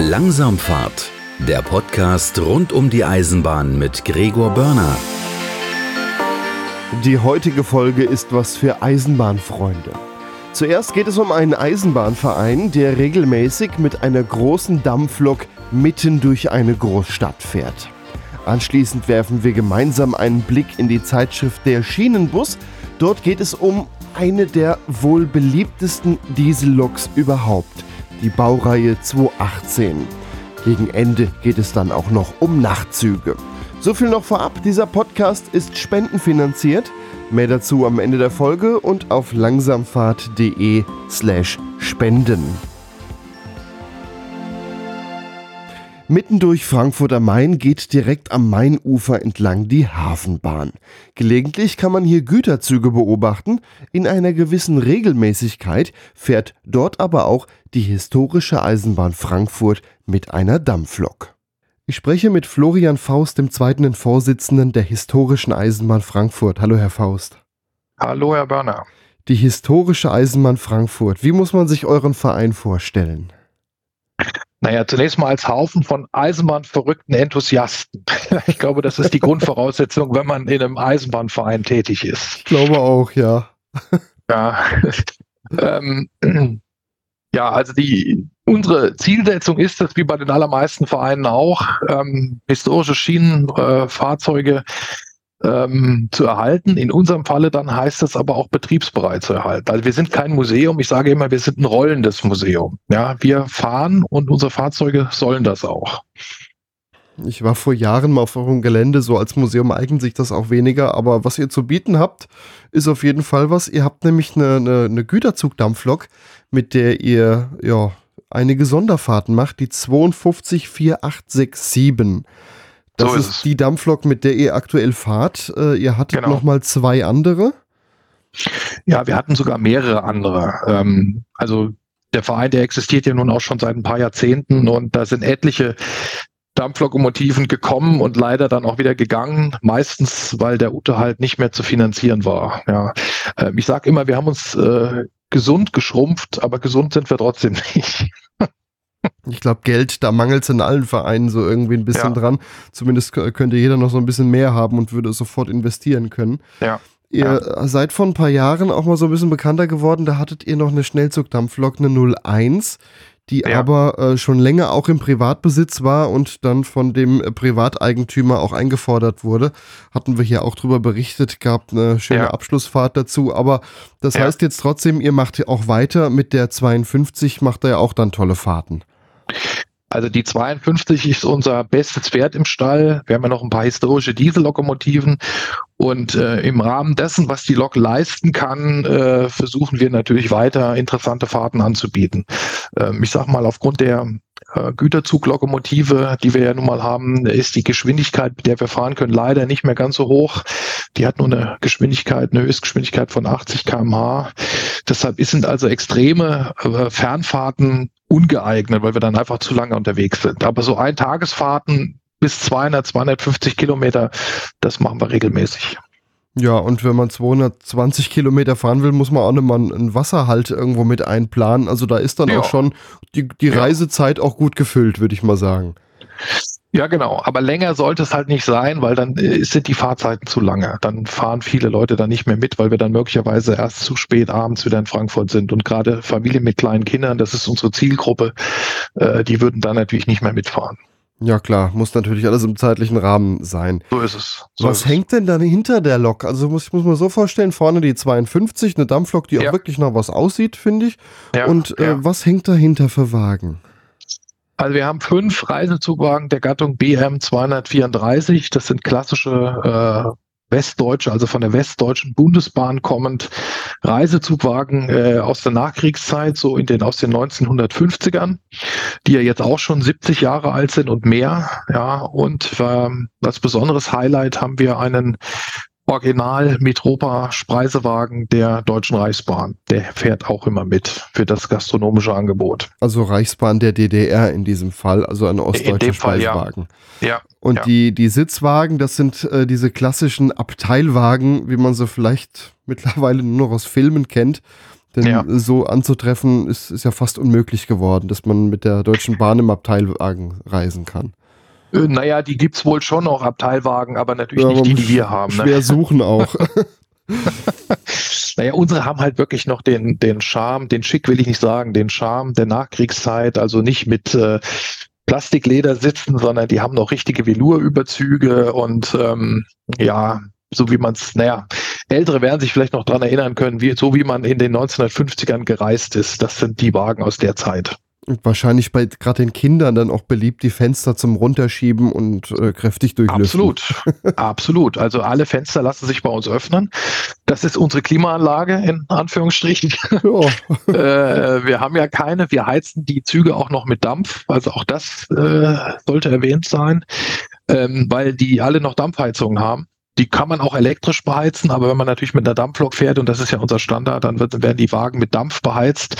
Langsamfahrt, der Podcast rund um die Eisenbahn mit Gregor Börner. Die heutige Folge ist was für Eisenbahnfreunde. Zuerst geht es um einen Eisenbahnverein, der regelmäßig mit einer großen Dampflok mitten durch eine Großstadt fährt. Anschließend werfen wir gemeinsam einen Blick in die Zeitschrift Der Schienenbus. Dort geht es um eine der wohl beliebtesten Dieselloks überhaupt, die Baureihe 218. Gegen Ende geht es dann auch noch um Nachtzüge. So viel noch vorab, dieser Podcast ist spendenfinanziert. Mehr dazu am Ende der Folge und auf langsamfahrt.de Mitten durch Frankfurt am Main geht direkt am Mainufer entlang die Hafenbahn. Gelegentlich kann man hier Güterzüge beobachten. In einer gewissen Regelmäßigkeit fährt dort aber auch die historische Eisenbahn Frankfurt mit einer Dampflok. Ich spreche mit Florian Faust, dem zweiten Vorsitzenden der historischen Eisenbahn Frankfurt. Hallo, Herr Faust. Hallo, Herr Börner. Die historische Eisenbahn Frankfurt. Wie muss man sich euren Verein vorstellen? Naja, zunächst mal als Haufen von Eisenbahnverrückten Enthusiasten. Ich glaube, das ist die Grundvoraussetzung, wenn man in einem Eisenbahnverein tätig ist. Ich glaube auch, ja. Ja, ähm, ja also die, unsere Zielsetzung ist es, wie bei den allermeisten Vereinen auch, ähm, historische Schienenfahrzeuge äh, ähm, zu erhalten. In unserem Falle dann heißt es aber auch betriebsbereit zu erhalten. Also wir sind kein Museum. Ich sage immer, wir sind ein rollendes Museum. Ja, wir fahren und unsere Fahrzeuge sollen das auch. Ich war vor Jahren mal auf eurem Gelände, so als Museum eignet sich das auch weniger, aber was ihr zu bieten habt, ist auf jeden Fall was. Ihr habt nämlich eine, eine, eine Güterzugdampflok, mit der ihr ja einige Sonderfahrten macht, die 524867. Das so ist, ist die Dampflok, mit der ihr aktuell fahrt. Äh, ihr hattet genau. noch mal zwei andere. Ja, wir hatten sogar mehrere andere. Ähm, also der Verein, der existiert ja nun auch schon seit ein paar Jahrzehnten und da sind etliche Dampflokomotiven gekommen und leider dann auch wieder gegangen, meistens weil der Unterhalt nicht mehr zu finanzieren war. Ja, äh, ich sage immer, wir haben uns äh, gesund geschrumpft, aber gesund sind wir trotzdem nicht. Ich glaube, Geld, da mangelt es in allen Vereinen so irgendwie ein bisschen ja. dran. Zumindest könnte jeder noch so ein bisschen mehr haben und würde sofort investieren können. Ja. Ihr ja. seid vor ein paar Jahren auch mal so ein bisschen bekannter geworden. Da hattet ihr noch eine Schnellzugdampflok, eine 01, die ja. aber äh, schon länger auch im Privatbesitz war und dann von dem Privateigentümer auch eingefordert wurde. Hatten wir hier auch drüber berichtet, gab eine schöne ja. Abschlussfahrt dazu. Aber das heißt jetzt trotzdem, ihr macht auch weiter mit der 52, macht ihr ja auch dann tolle Fahrten. Also die 52 ist unser bestes Pferd im Stall. Wir haben ja noch ein paar historische Diesellokomotiven und äh, im Rahmen dessen, was die Lok leisten kann, äh, versuchen wir natürlich weiter interessante Fahrten anzubieten. Ähm, ich sage mal, aufgrund der äh, Güterzuglokomotive, die wir ja nun mal haben, ist die Geschwindigkeit, mit der wir fahren können, leider nicht mehr ganz so hoch. Die hat nur eine Geschwindigkeit, eine Höchstgeschwindigkeit von 80 km/h. Deshalb sind also extreme äh, Fernfahrten ungeeignet, weil wir dann einfach zu lange unterwegs sind. Aber so Eintagesfahrten bis 200, 250 Kilometer, das machen wir regelmäßig. Ja, und wenn man 220 Kilometer fahren will, muss man auch nochmal einen Wasserhalt irgendwo mit einplanen. Also da ist dann ja. auch schon die, die Reisezeit auch gut gefüllt, würde ich mal sagen. Ja, genau. Aber länger sollte es halt nicht sein, weil dann äh, sind die Fahrzeiten zu lange. Dann fahren viele Leute dann nicht mehr mit, weil wir dann möglicherweise erst zu spät abends wieder in Frankfurt sind. Und gerade Familien mit kleinen Kindern, das ist unsere Zielgruppe, äh, die würden dann natürlich nicht mehr mitfahren. Ja klar, muss natürlich alles im zeitlichen Rahmen sein. So ist es. So Was ist hängt es. denn dann hinter der Lok? Also muss ich muss mir so vorstellen, vorne die 52, eine Dampflok, die ja. auch wirklich noch was aussieht, finde ich. Ja, Und äh, ja. was hängt dahinter für Wagen? Also wir haben fünf Reisezugwagen der Gattung BM 234. Das sind klassische äh, westdeutsche, also von der westdeutschen Bundesbahn kommend Reisezugwagen äh, aus der Nachkriegszeit, so in den aus den 1950ern, die ja jetzt auch schon 70 Jahre alt sind und mehr. Ja, und ähm, als besonderes Highlight haben wir einen Original Mitropa Spreisewagen der Deutschen Reichsbahn. Der fährt auch immer mit für das gastronomische Angebot. Also Reichsbahn der DDR in diesem Fall, also ein ostdeutscher Speisewagen. Ja. ja. Und ja. Die, die Sitzwagen, das sind äh, diese klassischen Abteilwagen, wie man sie vielleicht mittlerweile nur noch aus Filmen kennt. Denn ja. so anzutreffen ist, ist ja fast unmöglich geworden, dass man mit der Deutschen Bahn im Abteilwagen reisen kann. Äh, naja, die gibt es wohl schon noch, Abteilwagen, aber natürlich ja, nicht die, die wir haben. Ne? Schwer suchen auch. naja, unsere haben halt wirklich noch den, den Charme, den Schick will ich nicht sagen, den Charme der Nachkriegszeit, also nicht mit äh, Plastikleder sitzen, sondern die haben noch richtige Velurüberzüge und ähm, ja, so wie man es, naja, Ältere werden sich vielleicht noch dran erinnern können, wie, so wie man in den 1950ern gereist ist. Das sind die Wagen aus der Zeit. Wahrscheinlich bei gerade den Kindern dann auch beliebt, die Fenster zum Runterschieben und äh, kräftig durchlüften. Absolut, absolut. Also alle Fenster lassen sich bei uns öffnen. Das ist unsere Klimaanlage in Anführungsstrichen. Ja. äh, wir haben ja keine. Wir heizen die Züge auch noch mit Dampf. Also auch das äh, sollte erwähnt sein, ähm, weil die alle noch Dampfheizungen haben. Die kann man auch elektrisch beheizen, aber wenn man natürlich mit einer Dampflok fährt, und das ist ja unser Standard, dann wird, werden die Wagen mit Dampf beheizt.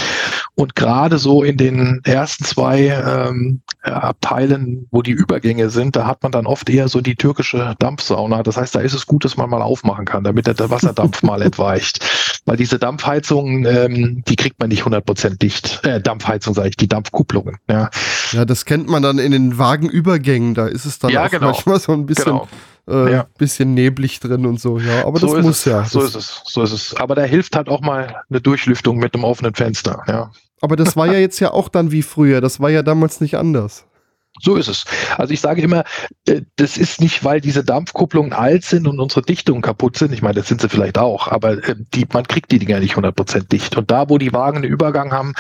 Und gerade so in den ersten zwei ähm, Abteilen, wo die Übergänge sind, da hat man dann oft eher so die türkische Dampfsauna. Das heißt, da ist es gut, dass man mal aufmachen kann, damit der Wasserdampf mal entweicht. Weil diese Dampfheizungen, ähm, die kriegt man nicht 100% dicht. Äh, Dampfheizung sage ich, die Dampfkupplungen. Ja. ja, das kennt man dann in den Wagenübergängen. Da ist es dann ja, auch genau. manchmal so ein bisschen genau äh, ja. bisschen neblig drin und so, ja. Aber so das muss es. ja. So ist es, so ist es. Aber da hilft halt auch mal eine Durchlüftung mit einem offenen Fenster, ja. Aber das war ja jetzt ja auch dann wie früher. Das war ja damals nicht anders. So ist es. Also ich sage immer, äh, das ist nicht, weil diese Dampfkupplungen alt sind und unsere Dichtungen kaputt sind. Ich meine, das sind sie vielleicht auch, aber äh, die, man kriegt die Dinger nicht 100% dicht. Und da, wo die Wagen einen Übergang haben,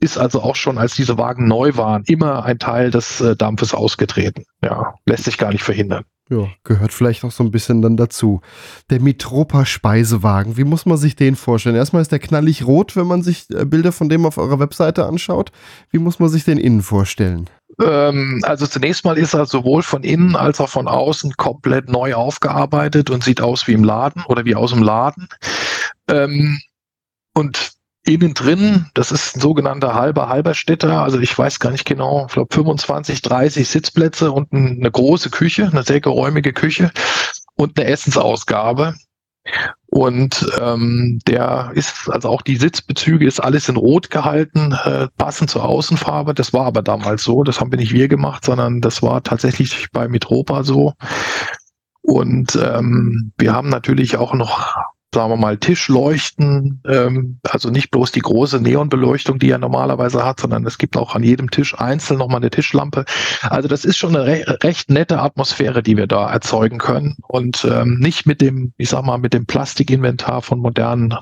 ist also auch schon, als diese Wagen neu waren, immer ein Teil des äh, Dampfes ausgetreten. Ja, lässt sich gar nicht verhindern. Ja, gehört vielleicht auch so ein bisschen dann dazu. Der Mitropa Speisewagen, wie muss man sich den vorstellen? Erstmal ist der knallig rot, wenn man sich äh, Bilder von dem auf eurer Webseite anschaut. Wie muss man sich den innen vorstellen? Ähm, also zunächst mal ist er sowohl von innen als auch von außen komplett neu aufgearbeitet und sieht aus wie im Laden oder wie aus dem Laden. Ähm, und innen drin, das ist ein sogenannter halber Halberstädter, also ich weiß gar nicht genau, ich glaube 25, 30 Sitzplätze und eine große Küche, eine sehr geräumige Küche und eine Essensausgabe. Und ähm, der ist, also auch die Sitzbezüge ist alles in Rot gehalten, äh, passend zur Außenfarbe. Das war aber damals so, das haben wir nicht wir gemacht, sondern das war tatsächlich bei Mitropa so. Und ähm, wir haben natürlich auch noch sagen wir mal, Tischleuchten, ähm, also nicht bloß die große Neonbeleuchtung, die er normalerweise hat, sondern es gibt auch an jedem Tisch einzeln nochmal eine Tischlampe. Also das ist schon eine re recht nette Atmosphäre, die wir da erzeugen können und ähm, nicht mit dem, ich sag mal, mit dem Plastikinventar von modernen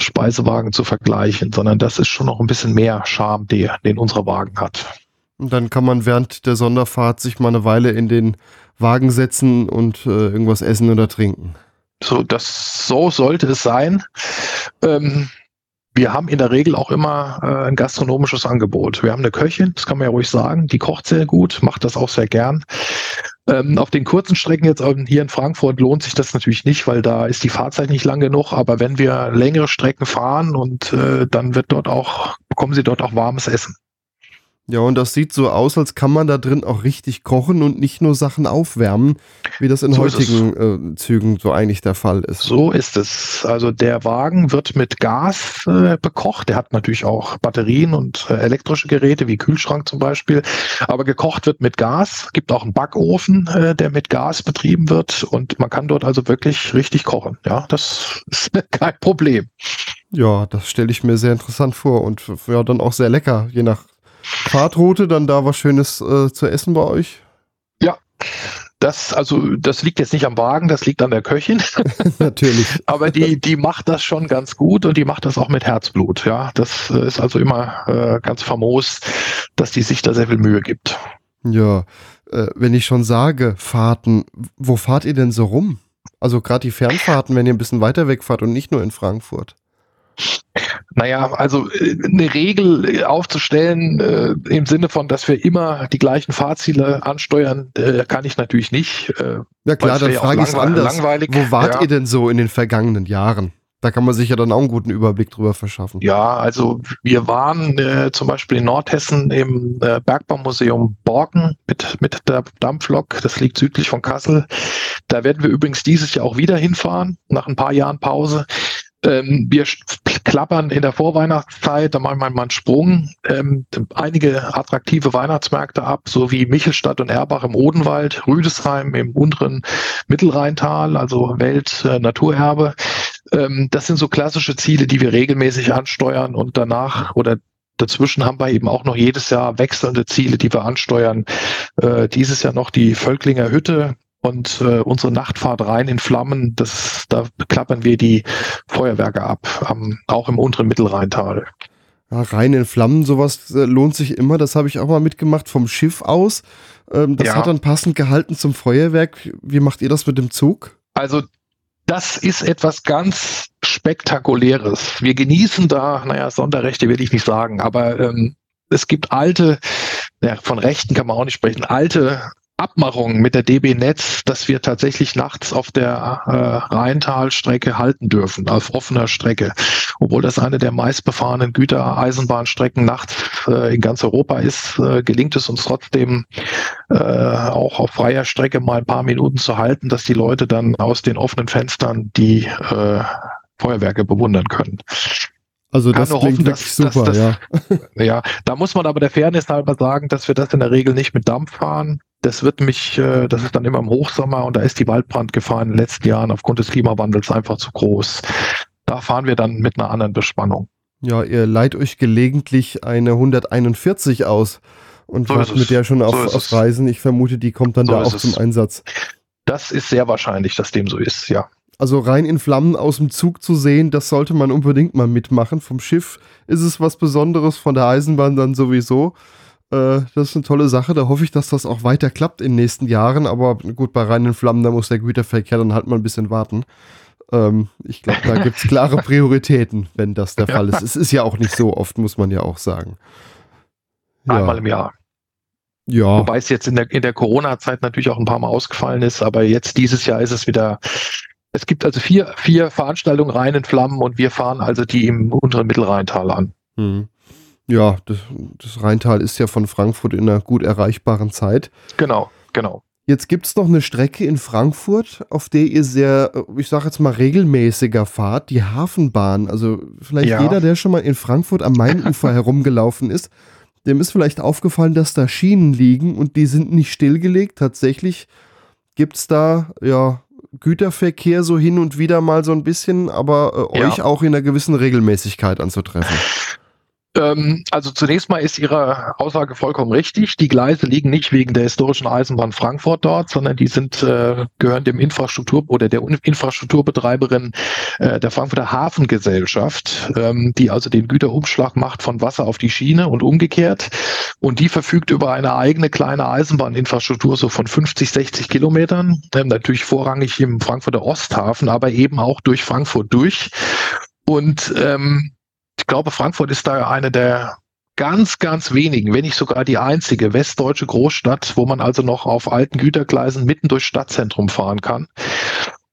Speisewagen zu vergleichen, sondern das ist schon noch ein bisschen mehr Charme, der, den unser Wagen hat. Und dann kann man während der Sonderfahrt sich mal eine Weile in den Wagen setzen und äh, irgendwas essen oder trinken. So, das, so sollte es sein. Ähm, wir haben in der Regel auch immer äh, ein gastronomisches Angebot. Wir haben eine Köchin, das kann man ja ruhig sagen, die kocht sehr gut, macht das auch sehr gern. Ähm, auf den kurzen Strecken jetzt hier in Frankfurt lohnt sich das natürlich nicht, weil da ist die Fahrzeit nicht lang genug. Aber wenn wir längere Strecken fahren und äh, dann wird dort auch, bekommen Sie dort auch warmes Essen. Ja, und das sieht so aus, als kann man da drin auch richtig kochen und nicht nur Sachen aufwärmen, wie das in so heutigen äh, Zügen so eigentlich der Fall ist. So ist es. Also der Wagen wird mit Gas äh, bekocht. Der hat natürlich auch Batterien und äh, elektrische Geräte, wie Kühlschrank zum Beispiel. Aber gekocht wird mit Gas. Gibt auch einen Backofen, äh, der mit Gas betrieben wird. Und man kann dort also wirklich richtig kochen. Ja, das ist kein Problem. Ja, das stelle ich mir sehr interessant vor und ja, dann auch sehr lecker, je nach Fahrtroute, dann da was Schönes äh, zu essen bei euch? Ja, das, also, das liegt jetzt nicht am Wagen, das liegt an der Köchin. Natürlich. Aber die, die macht das schon ganz gut und die macht das auch mit Herzblut. Ja, das äh, ist also immer äh, ganz famos, dass die sich da sehr viel Mühe gibt. Ja, äh, wenn ich schon sage, Fahrten, wo fahrt ihr denn so rum? Also gerade die Fernfahrten, wenn ihr ein bisschen weiter wegfahrt und nicht nur in Frankfurt. Naja, also äh, eine Regel äh, aufzustellen äh, im Sinne von, dass wir immer die gleichen Fahrziele ansteuern, äh, kann ich natürlich nicht. Äh, ja klar, dann frage ich es anders. Langweilig. Wo wart ja. ihr denn so in den vergangenen Jahren? Da kann man sich ja dann auch einen guten Überblick drüber verschaffen. Ja, also wir waren äh, zum Beispiel in Nordhessen im äh, Bergbaumuseum Borken mit, mit der Dampflok. Das liegt südlich von Kassel. Da werden wir übrigens dieses Jahr auch wieder hinfahren, nach ein paar Jahren Pause. Ähm, wir klappern in der Vorweihnachtszeit, da machen wir mal einen Sprung, ähm, einige attraktive Weihnachtsmärkte ab, so wie Michelstadt und Erbach im Odenwald, Rüdesheim im unteren Mittelrheintal, also Welt-Naturerbe. Äh, ähm, das sind so klassische Ziele, die wir regelmäßig ansteuern und danach oder Dazwischen haben wir eben auch noch jedes Jahr wechselnde Ziele, die wir ansteuern. Äh, dieses Jahr noch die Völklinger Hütte, und äh, unsere Nachtfahrt rein in Flammen, das, da klappern wir die Feuerwerke ab, am, auch im unteren Mittelrheintal. Ja, rein in Flammen, sowas äh, lohnt sich immer. Das habe ich auch mal mitgemacht vom Schiff aus. Ähm, das ja. hat dann passend gehalten zum Feuerwerk. Wie macht ihr das mit dem Zug? Also das ist etwas ganz Spektakuläres. Wir genießen da, naja, Sonderrechte will ich nicht sagen, aber ähm, es gibt alte, ja, von Rechten kann man auch nicht sprechen, alte Abmachung mit der DB Netz, dass wir tatsächlich nachts auf der äh, Rheintalstrecke halten dürfen, auf offener Strecke. Obwohl das eine der meistbefahrenen Gütereisenbahnstrecken nachts äh, in ganz Europa ist, äh, gelingt es uns trotzdem äh, auch auf freier Strecke mal ein paar Minuten zu halten, dass die Leute dann aus den offenen Fenstern die äh, Feuerwerke bewundern können. Also das klingt hoffen, wirklich dass, super, dass das, ja. ja, da muss man aber der Fairness halber sagen, dass wir das in der Regel nicht mit Dampf fahren, das wird mich, äh, das ist dann immer im Hochsommer und da ist die Waldbrandgefahr in den letzten Jahren aufgrund des Klimawandels einfach zu groß. Da fahren wir dann mit einer anderen Bespannung. Ja, ihr leiht euch gelegentlich eine 141 aus und so wart mit der schon auf, so auf Reisen. Ich vermute, die kommt dann so da auch zum Einsatz. Das ist sehr wahrscheinlich, dass dem so ist, ja. Also rein in Flammen aus dem Zug zu sehen, das sollte man unbedingt mal mitmachen. Vom Schiff ist es was Besonderes, von der Eisenbahn dann sowieso. Äh, das ist eine tolle Sache. Da hoffe ich, dass das auch weiter klappt in den nächsten Jahren. Aber gut, bei reinen Flammen, da muss der Güterverkehr dann halt mal ein bisschen warten. Ähm, ich glaube, da gibt es klare Prioritäten, wenn das der Fall ist. Es ist ja auch nicht so oft, muss man ja auch sagen. Ja. Einmal im Jahr. Ja. Wobei es jetzt in der, in der Corona-Zeit natürlich auch ein paar Mal ausgefallen ist, aber jetzt dieses Jahr ist es wieder. Es gibt also vier, vier Veranstaltungen rein in Flammen und wir fahren also die im unteren Mittelrheintal an. Hm. Ja, das, das Rheintal ist ja von Frankfurt in einer gut erreichbaren Zeit. Genau, genau. Jetzt gibt es noch eine Strecke in Frankfurt, auf der ihr sehr, ich sage jetzt mal, regelmäßiger fahrt, die Hafenbahn. Also vielleicht ja. jeder, der schon mal in Frankfurt am Mainufer herumgelaufen ist, dem ist vielleicht aufgefallen, dass da Schienen liegen und die sind nicht stillgelegt. Tatsächlich gibt es da ja Güterverkehr so hin und wieder mal so ein bisschen, aber äh, ja. euch auch in einer gewissen Regelmäßigkeit anzutreffen. Ähm, also zunächst mal ist Ihre Aussage vollkommen richtig. Die Gleise liegen nicht wegen der historischen Eisenbahn Frankfurt dort, sondern die sind äh, gehören dem Infrastruktur oder der Infrastrukturbetreiberin äh, der Frankfurter Hafengesellschaft, ähm, die also den Güterumschlag macht von Wasser auf die Schiene und umgekehrt. Und die verfügt über eine eigene kleine Eisenbahninfrastruktur so von 50, 60 Kilometern, ähm, natürlich vorrangig im Frankfurter Osthafen, aber eben auch durch Frankfurt durch. Und ähm, ich glaube, Frankfurt ist da eine der ganz, ganz wenigen, wenn nicht sogar die einzige westdeutsche Großstadt, wo man also noch auf alten Gütergleisen mitten durchs Stadtzentrum fahren kann.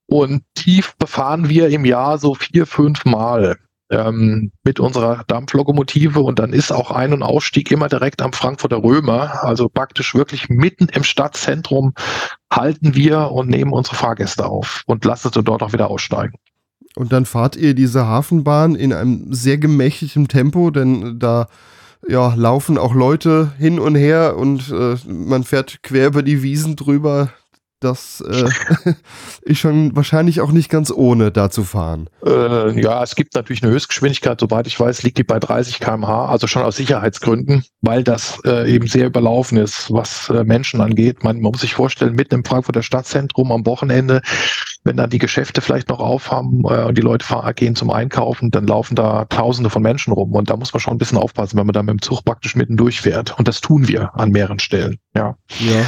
Und tief befahren wir im Jahr so vier, fünf Mal ähm, mit unserer Dampflokomotive und dann ist auch Ein- und Ausstieg immer direkt am Frankfurter Römer, also praktisch wirklich mitten im Stadtzentrum halten wir und nehmen unsere Fahrgäste auf und lassen sie dort auch wieder aussteigen. Und dann fahrt ihr diese Hafenbahn in einem sehr gemächlichen Tempo, denn da ja, laufen auch Leute hin und her und äh, man fährt quer über die Wiesen drüber. Das äh, ist schon wahrscheinlich auch nicht ganz ohne, da zu fahren. Äh, ja, es gibt natürlich eine Höchstgeschwindigkeit, soweit ich weiß, liegt die bei 30 km/h, also schon aus Sicherheitsgründen, weil das äh, eben sehr überlaufen ist, was äh, Menschen angeht. Man, man, muss sich vorstellen, mitten im Frankfurter Stadtzentrum am Wochenende, wenn dann die Geschäfte vielleicht noch aufhaben äh, und die Leute fahren, gehen zum Einkaufen, dann laufen da Tausende von Menschen rum und da muss man schon ein bisschen aufpassen, wenn man da mit dem Zug praktisch mitten durchfährt. Und das tun wir an mehreren Stellen. Ja. Ja.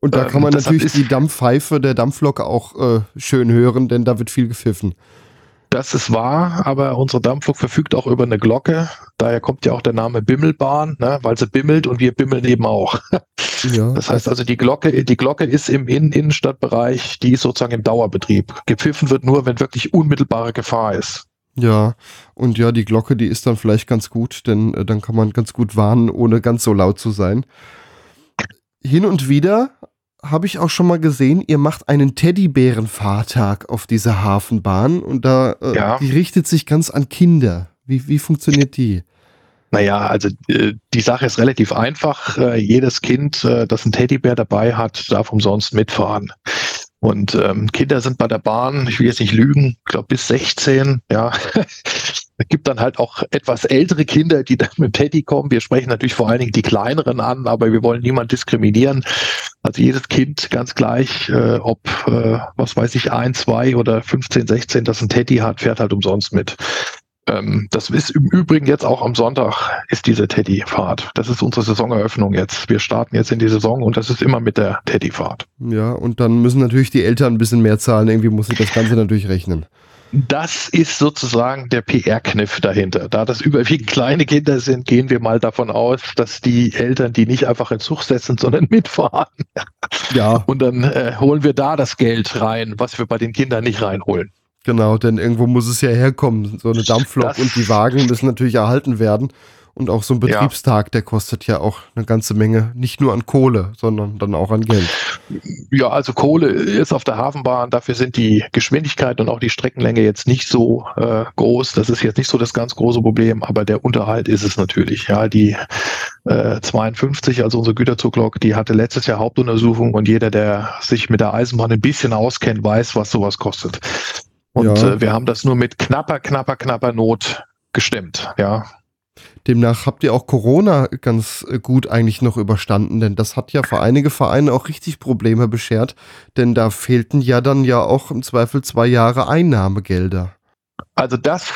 Und da kann man ähm, natürlich die Dampfpfeife der Dampflok auch äh, schön hören, denn da wird viel gepfiffen. Das ist wahr, aber unsere Dampflok verfügt auch über eine Glocke. Daher kommt ja auch der Name Bimmelbahn, ne, weil sie bimmelt und wir bimmeln eben auch. Ja, das heißt also, die Glocke, die Glocke ist im Innen Innenstadtbereich, die ist sozusagen im Dauerbetrieb. Gepfiffen wird nur, wenn wirklich unmittelbare Gefahr ist. Ja, und ja, die Glocke, die ist dann vielleicht ganz gut, denn äh, dann kann man ganz gut warnen, ohne ganz so laut zu sein. Hin und wieder habe ich auch schon mal gesehen, ihr macht einen Teddybärenfahrtag auf dieser Hafenbahn und da äh, ja. die richtet sich ganz an Kinder. Wie, wie funktioniert die? Naja, also äh, die Sache ist relativ einfach. Äh, jedes Kind, äh, das einen Teddybär dabei hat, darf umsonst mitfahren. Und ähm, Kinder sind bei der Bahn, ich will jetzt nicht lügen, ich glaube bis 16, ja. es gibt dann halt auch etwas ältere Kinder, die dann mit Teddy kommen. Wir sprechen natürlich vor allen Dingen die kleineren an, aber wir wollen niemand diskriminieren. Also jedes Kind, ganz gleich, äh, ob, äh, was weiß ich, ein, zwei oder 15, 16, das ein Teddy hat, fährt halt umsonst mit. Ähm, das ist im Übrigen jetzt auch am Sonntag ist diese Teddy-Fahrt. Das ist unsere Saisoneröffnung jetzt. Wir starten jetzt in die Saison und das ist immer mit der Teddy-Fahrt. Ja, und dann müssen natürlich die Eltern ein bisschen mehr zahlen. Irgendwie muss sich das Ganze natürlich rechnen. Das ist sozusagen der PR-Kniff dahinter. Da das überwiegend kleine Kinder sind, gehen wir mal davon aus, dass die Eltern die nicht einfach in Zug setzen, sondern mitfahren. Ja. Und dann äh, holen wir da das Geld rein, was wir bei den Kindern nicht reinholen. Genau, denn irgendwo muss es ja herkommen. So eine Dampflok das und die Wagen müssen natürlich erhalten werden. Und auch so ein Betriebstag, ja. der kostet ja auch eine ganze Menge, nicht nur an Kohle, sondern dann auch an Geld. Ja, also Kohle ist auf der Hafenbahn, dafür sind die Geschwindigkeit und auch die Streckenlänge jetzt nicht so äh, groß. Das ist jetzt nicht so das ganz große Problem, aber der Unterhalt ist es natürlich. Ja, die äh, 52, also unsere Güterzuglok, die hatte letztes Jahr Hauptuntersuchung und jeder, der sich mit der Eisenbahn ein bisschen auskennt, weiß, was sowas kostet. Und ja. äh, wir haben das nur mit knapper, knapper, knapper Not gestimmt, ja. Demnach habt ihr auch Corona ganz äh, gut eigentlich noch überstanden, denn das hat ja für einige Vereine auch richtig Probleme beschert, denn da fehlten ja dann ja auch im Zweifel zwei Jahre Einnahmegelder. Also das,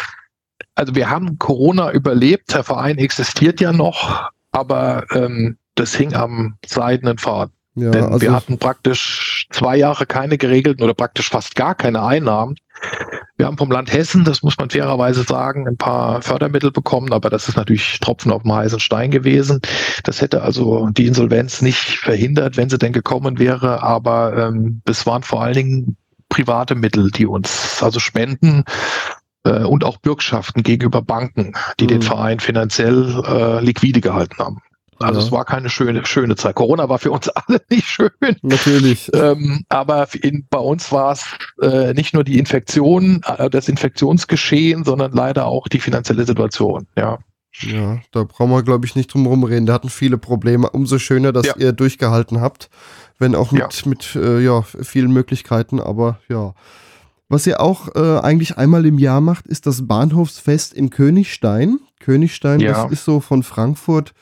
also wir haben Corona überlebt, der Verein existiert ja noch, aber ähm, das hing am seidenen Faden. Ja, Denn also wir hatten praktisch zwei Jahre keine geregelten oder praktisch fast gar keine Einnahmen. Wir haben vom Land Hessen, das muss man fairerweise sagen, ein paar Fördermittel bekommen, aber das ist natürlich Tropfen auf dem heißen Stein gewesen. Das hätte also die Insolvenz nicht verhindert, wenn sie denn gekommen wäre, aber ähm, es waren vor allen Dingen private Mittel, die uns also spenden äh, und auch Bürgschaften gegenüber Banken, die mhm. den Verein finanziell äh, liquide gehalten haben. Also ja. es war keine schöne, schöne Zeit. Corona war für uns alle nicht schön. Natürlich. Ähm, aber in, bei uns war es äh, nicht nur die Infektion, äh, das Infektionsgeschehen, sondern leider auch die finanzielle Situation. Ja. Ja, da brauchen wir, glaube ich, nicht drum herum reden. Da hatten viele Probleme. Umso schöner, dass ja. ihr durchgehalten habt. Wenn auch mit, ja. mit äh, ja, vielen Möglichkeiten, aber ja. Was ihr auch äh, eigentlich einmal im Jahr macht, ist das Bahnhofsfest in Königstein. Königstein, ja. das ist so von Frankfurt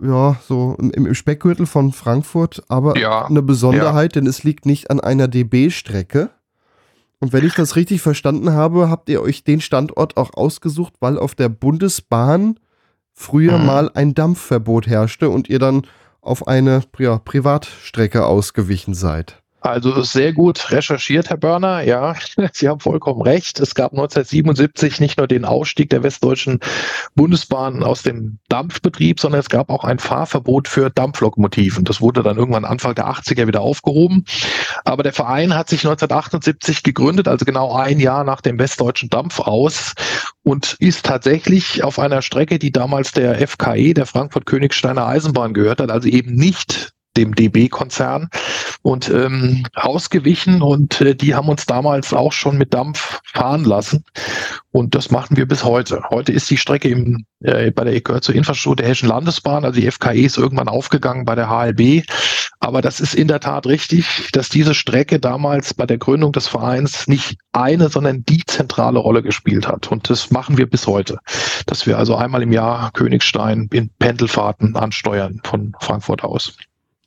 ja, so im, im Speckgürtel von Frankfurt, aber ja, eine Besonderheit, ja. denn es liegt nicht an einer DB-Strecke. Und wenn ich das richtig verstanden habe, habt ihr euch den Standort auch ausgesucht, weil auf der Bundesbahn früher mhm. mal ein Dampfverbot herrschte und ihr dann auf eine ja, Privatstrecke ausgewichen seid. Also sehr gut recherchiert, Herr Börner. Ja, Sie haben vollkommen recht. Es gab 1977 nicht nur den Ausstieg der westdeutschen Bundesbahn aus dem Dampfbetrieb, sondern es gab auch ein Fahrverbot für Dampflokomotiven. Das wurde dann irgendwann Anfang der 80er wieder aufgehoben. Aber der Verein hat sich 1978 gegründet, also genau ein Jahr nach dem westdeutschen Dampf aus und ist tatsächlich auf einer Strecke, die damals der FKE, der Frankfurt-Königsteiner Eisenbahn gehört hat, also eben nicht dem DB-Konzern und ähm, ausgewichen und äh, die haben uns damals auch schon mit Dampf fahren lassen. Und das machen wir bis heute. Heute ist die Strecke im, äh, bei der gehört zur Infrastruktur der Hessischen Landesbahn, also die FKE ist irgendwann aufgegangen bei der HLB, aber das ist in der Tat richtig, dass diese Strecke damals bei der Gründung des Vereins nicht eine, sondern die zentrale Rolle gespielt hat. Und das machen wir bis heute, dass wir also einmal im Jahr Königstein in Pendelfahrten ansteuern von Frankfurt aus.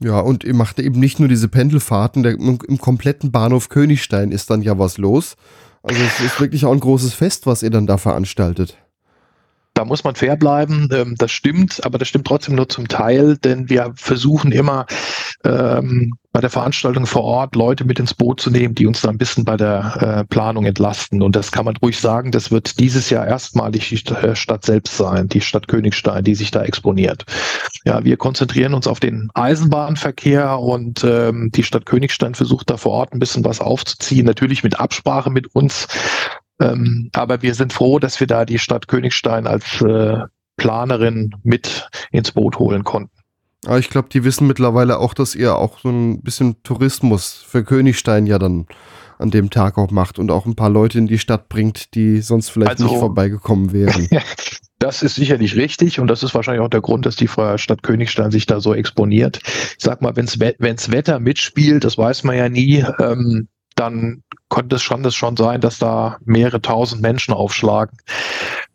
Ja, und ihr macht eben nicht nur diese Pendelfahrten, der, im, im, kompletten Bahnhof Königstein ist dann ja was los. Also es ist wirklich auch ein großes Fest, was ihr dann da veranstaltet. Da muss man fair bleiben, ähm, das stimmt, aber das stimmt trotzdem nur zum Teil, denn wir versuchen immer ähm, bei der Veranstaltung vor Ort Leute mit ins Boot zu nehmen, die uns da ein bisschen bei der äh, Planung entlasten. Und das kann man ruhig sagen, das wird dieses Jahr erstmalig die äh, Stadt selbst sein, die Stadt Königstein, die sich da exponiert. Ja, wir konzentrieren uns auf den Eisenbahnverkehr und ähm, die Stadt Königstein versucht da vor Ort ein bisschen was aufzuziehen, natürlich mit Absprache mit uns. Ähm, aber wir sind froh, dass wir da die Stadt Königstein als äh, Planerin mit ins Boot holen konnten. Aber ich glaube, die wissen mittlerweile auch, dass ihr auch so ein bisschen Tourismus für Königstein ja dann an dem Tag auch macht und auch ein paar Leute in die Stadt bringt, die sonst vielleicht also, nicht vorbeigekommen wären. Das ist sicherlich richtig und das ist wahrscheinlich auch der Grund, dass die Stadt Königstein sich da so exponiert. Ich sag mal, wenn's, wenn's Wetter mitspielt, das weiß man ja nie, ähm, dann konnte es schon, das schon sein, dass da mehrere tausend Menschen aufschlagen.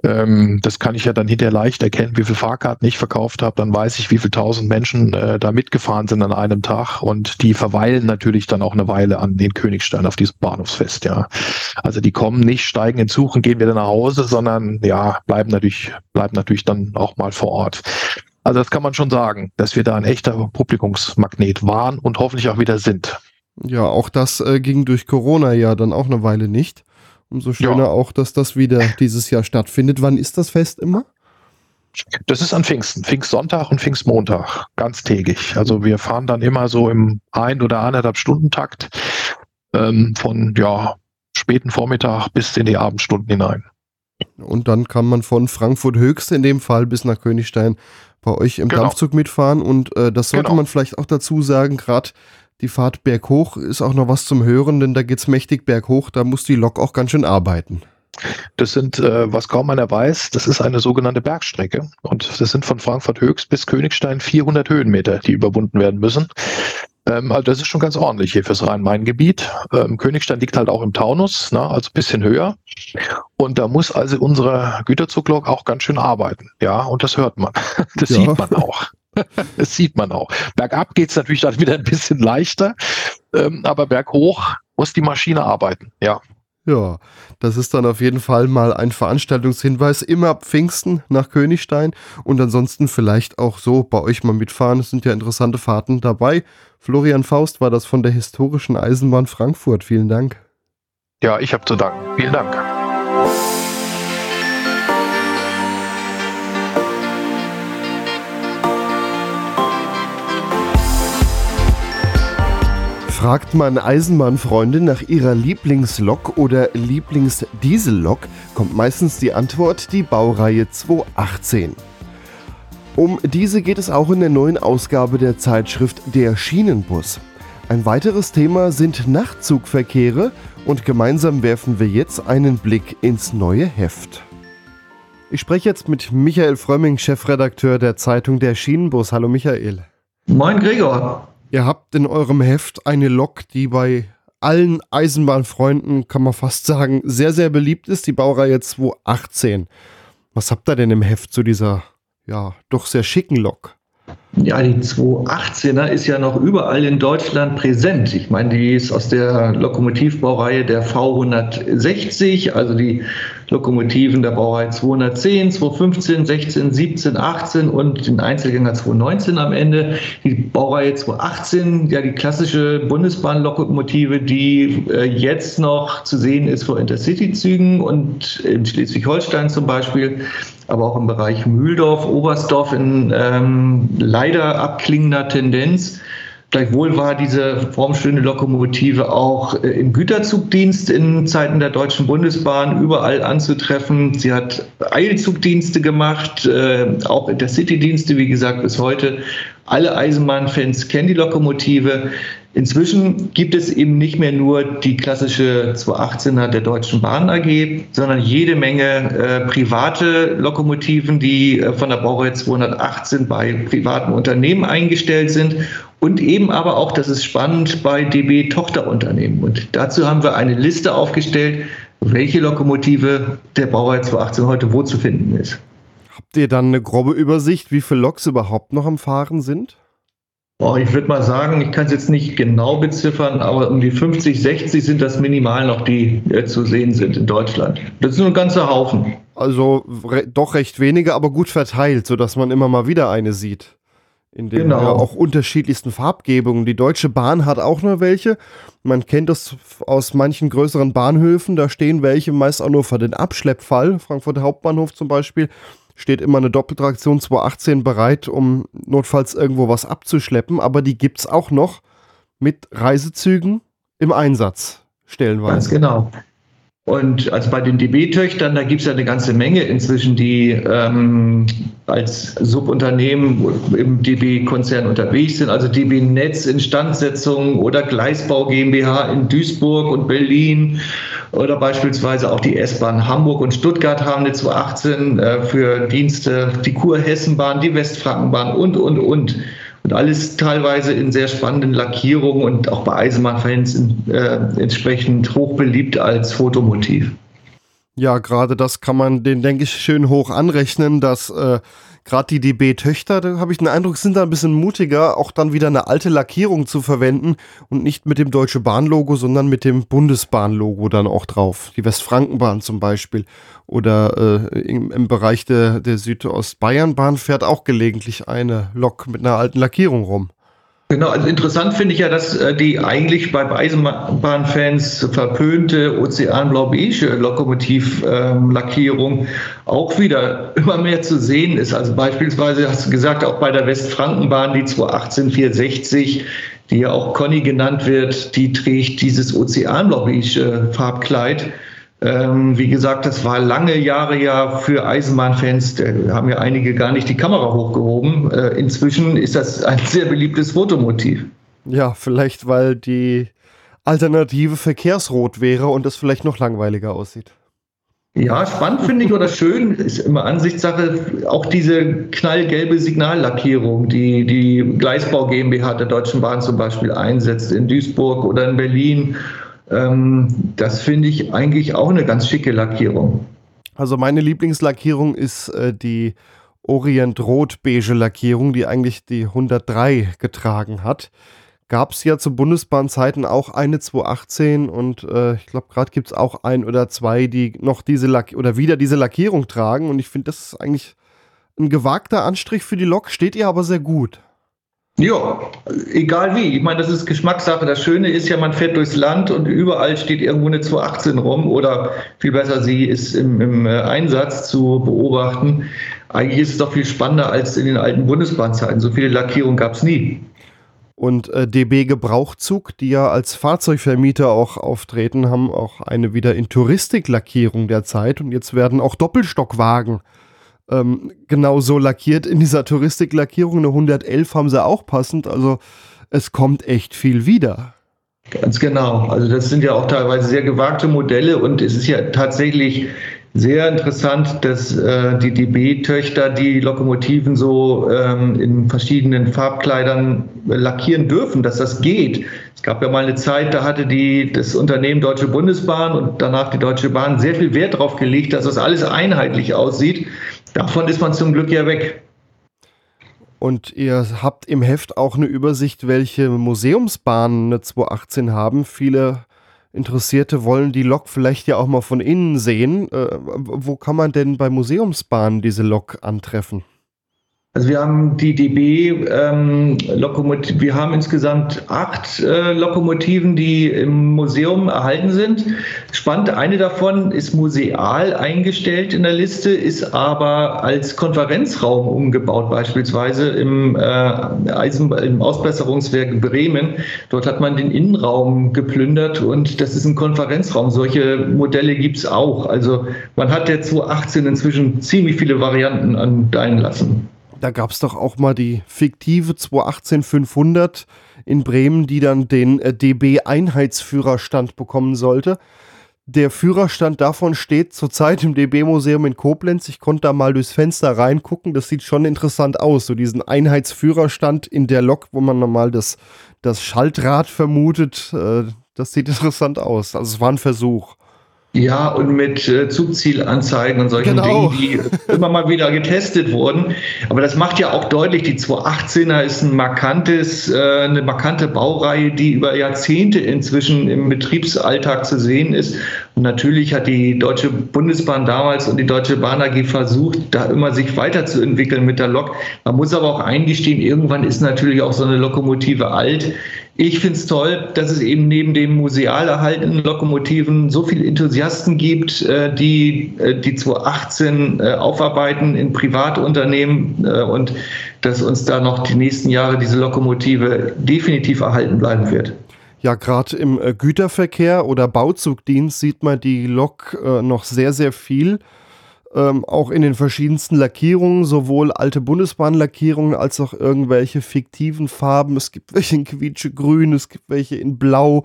Ähm, das kann ich ja dann hinterher leicht erkennen, wie viel Fahrkarten ich verkauft habe. Dann weiß ich, wie viele tausend Menschen äh, da mitgefahren sind an einem Tag. Und die verweilen natürlich dann auch eine Weile an den Königstein auf diesem Bahnhofsfest, ja. Also die kommen nicht, steigen in Zug und gehen wieder nach Hause, sondern ja, bleiben natürlich, bleiben natürlich dann auch mal vor Ort. Also das kann man schon sagen, dass wir da ein echter Publikumsmagnet waren und hoffentlich auch wieder sind. Ja, auch das äh, ging durch Corona ja dann auch eine Weile nicht. Umso schöner ja. auch, dass das wieder dieses Jahr stattfindet. Wann ist das Fest immer? Das ist an Pfingsten, Pfingstsonntag und Pfingstmontag, ganztägig. Also wir fahren dann immer so im ein oder anderthalb Stunden Takt ähm, von ja, späten Vormittag bis in die Abendstunden hinein. Und dann kann man von Frankfurt Höchst in dem Fall bis nach Königstein bei euch im genau. Dampfzug mitfahren. Und äh, das sollte genau. man vielleicht auch dazu sagen, gerade die Fahrt berghoch ist auch noch was zum Hören, denn da geht es mächtig berghoch, da muss die Lok auch ganz schön arbeiten. Das sind, äh, was kaum einer weiß, das ist eine sogenannte Bergstrecke. Und das sind von Frankfurt Höchst bis Königstein 400 Höhenmeter, die überwunden werden müssen. Ähm, also das ist schon ganz ordentlich hier fürs Rhein-Main-Gebiet. Ähm, Königstein liegt halt auch im Taunus, ne, also ein bisschen höher. Und da muss also unsere Güterzuglok auch ganz schön arbeiten. Ja, und das hört man. Das ja. sieht man auch. das sieht man auch. Bergab geht es natürlich dann wieder ein bisschen leichter, ähm, aber berghoch muss die Maschine arbeiten, ja. Ja, das ist dann auf jeden Fall mal ein Veranstaltungshinweis. Immer ab Pfingsten nach Königstein und ansonsten vielleicht auch so bei euch mal mitfahren. Es sind ja interessante Fahrten dabei. Florian Faust war das von der historischen Eisenbahn Frankfurt. Vielen Dank. Ja, ich habe zu danken. Vielen Dank. Fragt man Eisenbahnfreunde nach ihrer Lieblingslok oder Lieblingsdiesellok, kommt meistens die Antwort die Baureihe 218. Um diese geht es auch in der neuen Ausgabe der Zeitschrift Der Schienenbus. Ein weiteres Thema sind Nachtzugverkehre und gemeinsam werfen wir jetzt einen Blick ins neue Heft. Ich spreche jetzt mit Michael Frömming, Chefredakteur der Zeitung Der Schienenbus. Hallo Michael. Moin Gregor. Ihr habt in eurem Heft eine Lok, die bei allen Eisenbahnfreunden, kann man fast sagen, sehr, sehr beliebt ist, die Baureihe 218. Was habt ihr denn im Heft zu dieser, ja, doch sehr schicken Lok? Ja, die 218er ist ja noch überall in Deutschland präsent. Ich meine, die ist aus der Lokomotivbaureihe der V160, also die Lokomotiven der Baureihe 210, 215, 16, 17, 18 und den Einzelgänger 219 am Ende. Die Baureihe 218, ja die klassische Bundesbahnlokomotive, die äh, jetzt noch zu sehen ist vor Intercity-Zügen und in Schleswig-Holstein zum Beispiel aber auch im Bereich Mühldorf, Oberstdorf in ähm, leider abklingender Tendenz. Gleichwohl war diese formschöne Lokomotive auch äh, im Güterzugdienst in Zeiten der Deutschen Bundesbahn überall anzutreffen. Sie hat Eilzugdienste gemacht, äh, auch Intercity-Dienste, wie gesagt, bis heute. Alle Eisenbahnfans kennen die Lokomotive. Inzwischen gibt es eben nicht mehr nur die klassische 218er der Deutschen Bahn AG, sondern jede Menge äh, private Lokomotiven, die äh, von der Baureihe 218 bei privaten Unternehmen eingestellt sind und eben aber auch, das ist spannend, bei DB Tochterunternehmen. Und dazu haben wir eine Liste aufgestellt, welche Lokomotive der Baureihe 218 heute wo zu finden ist. Habt ihr dann eine grobe Übersicht, wie viele Loks überhaupt noch am Fahren sind? Oh, ich würde mal sagen, ich kann es jetzt nicht genau beziffern, aber um die 50, 60 sind das minimal noch, die äh, zu sehen sind in Deutschland. Das ist nur ein ganzer Haufen. Also re doch recht wenige, aber gut verteilt, sodass man immer mal wieder eine sieht. In den genau. ja, auch unterschiedlichsten Farbgebungen. Die Deutsche Bahn hat auch nur welche. Man kennt das aus manchen größeren Bahnhöfen. Da stehen welche meist auch nur für den Abschleppfall. Frankfurt Hauptbahnhof zum Beispiel steht immer eine Doppeltraktion 218 bereit, um notfalls irgendwo was abzuschleppen, aber die gibt es auch noch mit Reisezügen im Einsatz, stellenweise. Ganz genau. Und also bei den DB-Töchtern, da gibt es ja eine ganze Menge inzwischen, die ähm, als Subunternehmen im DB-Konzern unterwegs sind. Also DB Netz Instandsetzung oder Gleisbau GmbH in Duisburg und Berlin oder beispielsweise auch die S-Bahn Hamburg und Stuttgart haben eine 218 äh, für Dienste, die Kurhessenbahn, die Westfrankenbahn und, und, und. Und alles teilweise in sehr spannenden Lackierungen und auch bei Eisenbahnfans äh, entsprechend hoch beliebt als Fotomotiv. Ja, gerade das kann man den, denke ich, schön hoch anrechnen, dass äh, gerade die DB-Töchter, da habe ich den Eindruck, sind da ein bisschen mutiger, auch dann wieder eine alte Lackierung zu verwenden und nicht mit dem Deutsche Bahn-Logo, sondern mit dem Bundesbahn-Logo dann auch drauf. Die Westfrankenbahn zum Beispiel. Oder äh, im, im, Bereich der, der Südostbayernbahn fährt auch gelegentlich eine Lok mit einer alten Lackierung rum. Genau, also interessant finde ich ja, dass äh, die eigentlich bei Eisenbahnfans verpönte Ozeanblau-Beige Lokomotivlackierung ähm, auch wieder immer mehr zu sehen ist. Also beispielsweise hast du gesagt, auch bei der Westfrankenbahn, die 218-460, die ja auch Conny genannt wird, die trägt dieses Ozeanblau-Beige Farbkleid. Ähm, wie gesagt, das war lange Jahre ja für Eisenbahnfans, da haben ja einige gar nicht die Kamera hochgehoben. Äh, inzwischen ist das ein sehr beliebtes Fotomotiv. Ja, vielleicht weil die Alternative verkehrsrot wäre und das vielleicht noch langweiliger aussieht. Ja, spannend finde ich oder schön, ist immer Ansichtssache, auch diese knallgelbe Signallackierung, die die Gleisbau GmbH der Deutschen Bahn zum Beispiel einsetzt in Duisburg oder in Berlin das finde ich eigentlich auch eine ganz schicke Lackierung. Also meine Lieblingslackierung ist äh, die Orient Rot beige Lackierung, die eigentlich die 103 getragen hat. Gab es ja zu Bundesbahnzeiten auch eine 218 und äh, ich glaube, gerade gibt es auch ein oder zwei, die noch diese Lack oder wieder diese Lackierung tragen. Und ich finde, das ist eigentlich ein gewagter Anstrich für die Lok, steht ihr aber sehr gut. Ja, egal wie. Ich meine, das ist Geschmackssache. Das Schöne ist ja, man fährt durchs Land und überall steht irgendwo eine 218 rum oder viel besser, sie ist im, im äh, Einsatz zu beobachten. Eigentlich ist es doch viel spannender als in den alten Bundesbahnzeiten. So viele Lackierungen gab es nie. Und äh, DB Gebrauchzug, die ja als Fahrzeugvermieter auch auftreten, haben auch eine wieder in Touristiklackierung derzeit. Und jetzt werden auch Doppelstockwagen äh, ähm, genau so lackiert in dieser Touristiklackierung. Eine 111 haben sie auch passend. Also es kommt echt viel wieder. Ganz genau. Also das sind ja auch teilweise sehr gewagte Modelle und es ist ja tatsächlich sehr interessant, dass äh, die DB-Töchter die Lokomotiven so ähm, in verschiedenen Farbkleidern lackieren dürfen, dass das geht. Es gab ja mal eine Zeit, da hatte die, das Unternehmen Deutsche Bundesbahn und danach die Deutsche Bahn sehr viel Wert darauf gelegt, dass das alles einheitlich aussieht. Davon ist man zum Glück ja weg. Und ihr habt im Heft auch eine Übersicht, welche Museumsbahnen eine 218 haben. Viele Interessierte wollen die Lok vielleicht ja auch mal von innen sehen. Äh, wo kann man denn bei Museumsbahnen diese Lok antreffen? Also wir haben die DB ähm, Lokomotiv, wir haben insgesamt acht äh, Lokomotiven, die im Museum erhalten sind. Spannend, eine davon ist museal eingestellt in der Liste, ist aber als Konferenzraum umgebaut, beispielsweise im, äh, Eisen, im Ausbesserungswerk Bremen. Dort hat man den Innenraum geplündert und das ist ein Konferenzraum. Solche Modelle gibt es auch. Also man hat der 2018 inzwischen ziemlich viele Varianten an deinen lassen da gab es doch auch mal die fiktive 218-500 in Bremen, die dann den äh, DB-Einheitsführerstand bekommen sollte. Der Führerstand davon steht zurzeit im DB-Museum in Koblenz. Ich konnte da mal durchs Fenster reingucken. Das sieht schon interessant aus. So diesen Einheitsführerstand in der Lok, wo man normal das, das Schaltrad vermutet. Äh, das sieht interessant aus. Also es war ein Versuch. Ja, und mit äh, Zugzielanzeigen und solchen genau. Dingen, die immer mal wieder getestet wurden. Aber das macht ja auch deutlich, die 218er ist ein markantes, äh, eine markante Baureihe, die über Jahrzehnte inzwischen im Betriebsalltag zu sehen ist. Und natürlich hat die Deutsche Bundesbahn damals und die Deutsche Bahn AG versucht, da immer sich weiterzuentwickeln mit der Lok. Man muss aber auch eingestehen, irgendwann ist natürlich auch so eine Lokomotive alt ich finde es toll, dass es eben neben den museal erhaltenen Lokomotiven so viele Enthusiasten gibt, äh, die äh, die 218 äh, aufarbeiten in Privatunternehmen und dass uns da noch die nächsten Jahre diese Lokomotive definitiv erhalten bleiben wird. Ja, gerade im Güterverkehr oder Bauzugdienst sieht man die Lok noch sehr, sehr viel. Ähm, auch in den verschiedensten Lackierungen, sowohl alte Bundesbahnlackierungen als auch irgendwelche fiktiven Farben. Es gibt welche in quietschegrün, es gibt welche in blau.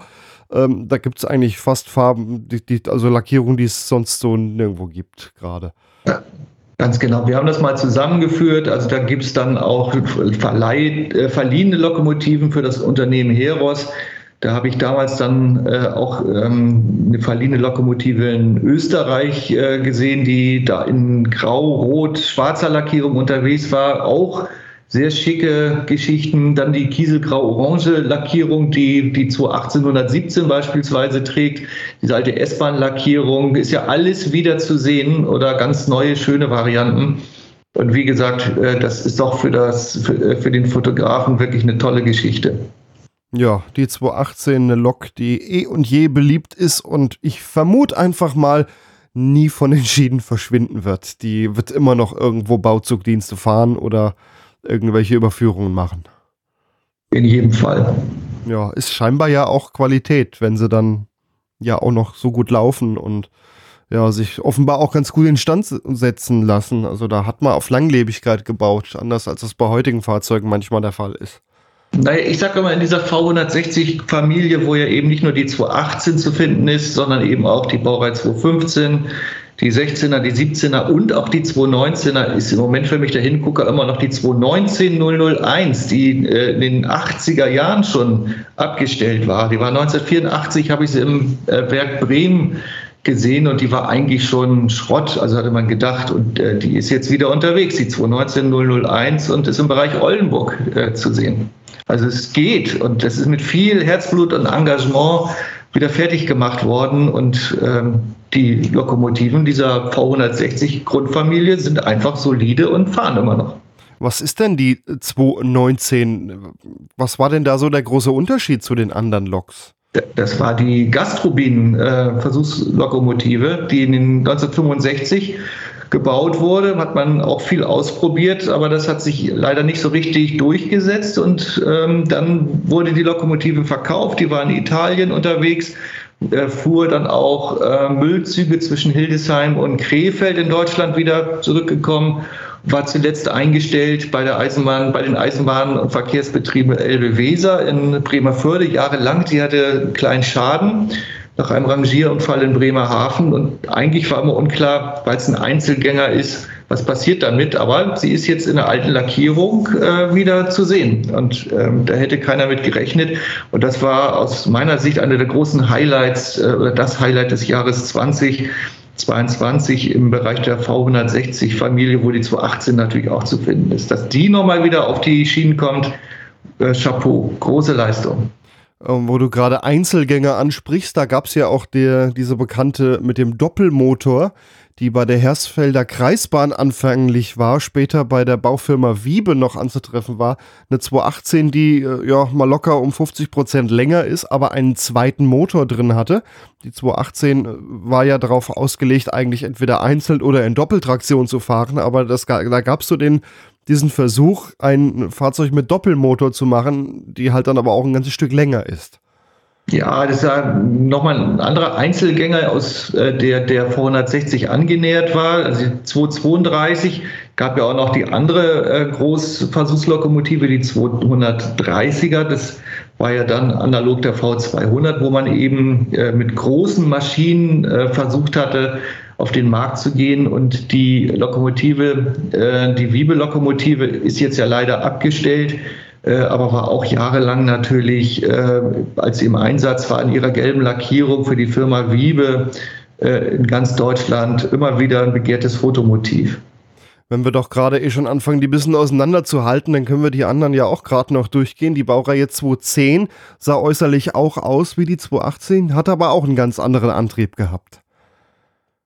Ähm, da gibt es eigentlich fast Farben, die, die, also Lackierungen, die es sonst so nirgendwo gibt gerade. Ja. Ganz genau. Wir haben das mal zusammengeführt. Also da gibt es dann auch Verleih, äh, verliehene Lokomotiven für das Unternehmen Heros. Da habe ich damals dann äh, auch ähm, eine verliehene Lokomotive in Österreich äh, gesehen, die da in grau, rot, schwarzer Lackierung unterwegs war. Auch sehr schicke Geschichten. Dann die Kieselgrau-Orange Lackierung, die die 1817 beispielsweise trägt. Diese alte S-Bahn-Lackierung ist ja alles wieder zu sehen oder ganz neue, schöne Varianten. Und wie gesagt, äh, das ist doch für, das, für, äh, für den Fotografen wirklich eine tolle Geschichte. Ja, die 218, eine Lok, die eh und je beliebt ist und ich vermute einfach mal, nie von den Schienen verschwinden wird. Die wird immer noch irgendwo Bauzugdienste fahren oder irgendwelche Überführungen machen. In jedem Fall. Ja, ist scheinbar ja auch Qualität, wenn sie dann ja auch noch so gut laufen und ja, sich offenbar auch ganz gut in Stand setzen lassen. Also da hat man auf Langlebigkeit gebaut, anders als das bei heutigen Fahrzeugen manchmal der Fall ist. Naja, ich sage immer in dieser V160-Familie, wo ja eben nicht nur die 218 zu finden ist, sondern eben auch die Baureihe 215, die 16er, die 17er und auch die 219er ist im Moment für mich der Hingucker immer noch die 219 001, die äh, in den 80er Jahren schon abgestellt war. Die war 1984, habe ich sie im äh, Werk Bremen gesehen und die war eigentlich schon Schrott, also hatte man gedacht. Und äh, die ist jetzt wieder unterwegs, die 219 001 und ist im Bereich Oldenburg äh, zu sehen. Also es geht und das ist mit viel Herzblut und Engagement wieder fertig gemacht worden und ähm, die Lokomotiven dieser V160 Grundfamilie sind einfach solide und fahren immer noch. Was ist denn die 219? Was war denn da so der große Unterschied zu den anderen Loks? Das war die Gastrobin-Versuchslokomotive, die in den 1965 gebaut wurde, hat man auch viel ausprobiert, aber das hat sich leider nicht so richtig durchgesetzt. Und ähm, dann wurde die Lokomotive verkauft, die war in Italien unterwegs, äh, fuhr dann auch äh, Müllzüge zwischen Hildesheim und Krefeld in Deutschland wieder zurückgekommen, war zuletzt eingestellt bei der Eisenbahn, bei den Eisenbahnen- und Verkehrsbetrieben Elbe Weser in Bremerförde jahrelang. Die hatte einen kleinen Schaden nach einem Rangierunfall in Bremerhaven. Und eigentlich war immer unklar, weil es ein Einzelgänger ist, was passiert damit. Aber sie ist jetzt in der alten Lackierung äh, wieder zu sehen. Und ähm, da hätte keiner mit gerechnet. Und das war aus meiner Sicht einer der großen Highlights äh, oder das Highlight des Jahres 2022 im Bereich der V160-Familie, wo die 218 natürlich auch zu finden ist. Dass die nochmal wieder auf die Schienen kommt, äh, Chapeau, große Leistung. Ähm, wo du gerade Einzelgänger ansprichst, da gab es ja auch der, diese bekannte mit dem Doppelmotor, die bei der Hersfelder Kreisbahn anfänglich war, später bei der Baufirma Wiebe noch anzutreffen war. Eine 218, die äh, ja mal locker um 50 Prozent länger ist, aber einen zweiten Motor drin hatte. Die 218 äh, war ja darauf ausgelegt, eigentlich entweder einzeln oder in Doppeltraktion zu fahren, aber das, da gab es so den diesen Versuch, ein Fahrzeug mit Doppelmotor zu machen, die halt dann aber auch ein ganzes Stück länger ist. Ja, das ist ja nochmal ein anderer Einzelgänger, aus äh, der der V160 angenähert war. Also die 232 gab ja auch noch die andere äh, Großversuchslokomotive, die 230er. Das war ja dann analog der V200, wo man eben äh, mit großen Maschinen versucht hatte, auf den Markt zu gehen. Und die Lokomotive, die Wiebe-Lokomotive ist jetzt ja leider abgestellt, aber war auch jahrelang natürlich, äh, als sie im Einsatz war, in ihrer gelben Lackierung für die Firma Wiebe äh, in ganz Deutschland immer wieder ein begehrtes Fotomotiv. Wenn wir doch gerade eh schon anfangen, die ein bisschen auseinanderzuhalten, dann können wir die anderen ja auch gerade noch durchgehen. Die Baureihe 210 sah äußerlich auch aus wie die 218, hat aber auch einen ganz anderen Antrieb gehabt.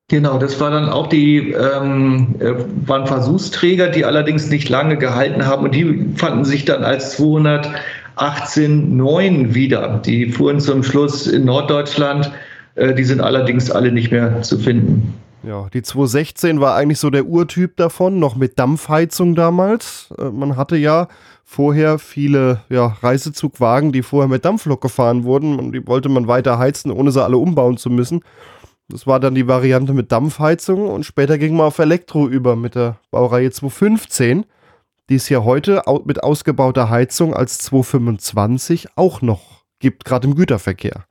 Genau, das war dann auch die, ähm, äh, waren Versuchsträger, die allerdings nicht lange gehalten haben und die fanden sich dann als 218.9 wieder. Die fuhren zum Schluss in Norddeutschland, äh, die sind allerdings alle nicht mehr zu finden. Ja, die 216 war eigentlich so der Urtyp davon, noch mit Dampfheizung damals. Äh, man hatte ja vorher viele ja, Reisezugwagen, die vorher mit Dampflok gefahren wurden und die wollte man weiter heizen, ohne sie alle umbauen zu müssen. Das war dann die Variante mit Dampfheizung und später ging man auf Elektro über mit der Baureihe 215, die es ja heute mit ausgebauter Heizung als 225 auch noch gibt, gerade im Güterverkehr.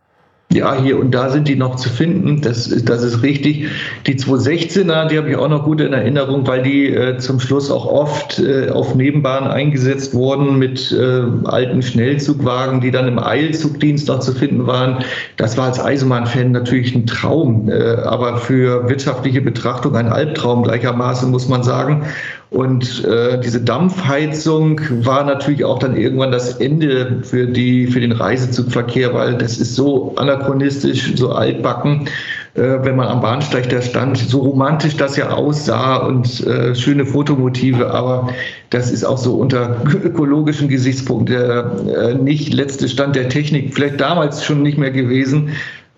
Ja, hier und da sind die noch zu finden. Das, das ist richtig. Die 216er, die habe ich auch noch gut in Erinnerung, weil die äh, zum Schluss auch oft äh, auf Nebenbahnen eingesetzt wurden mit äh, alten Schnellzugwagen, die dann im Eilzugdienst noch zu finden waren. Das war als Eisenbahnfan natürlich ein Traum, äh, aber für wirtschaftliche Betrachtung ein Albtraum gleichermaßen, muss man sagen. Und äh, diese Dampfheizung war natürlich auch dann irgendwann das Ende für, die, für den Reisezugverkehr, weil das ist so anachronistisch, so altbacken, äh, wenn man am Bahnsteig da stand, so romantisch das ja aussah und äh, schöne Fotomotive, aber das ist auch so unter ökologischen Gesichtspunkten der äh, nicht letzte Stand der Technik, vielleicht damals schon nicht mehr gewesen.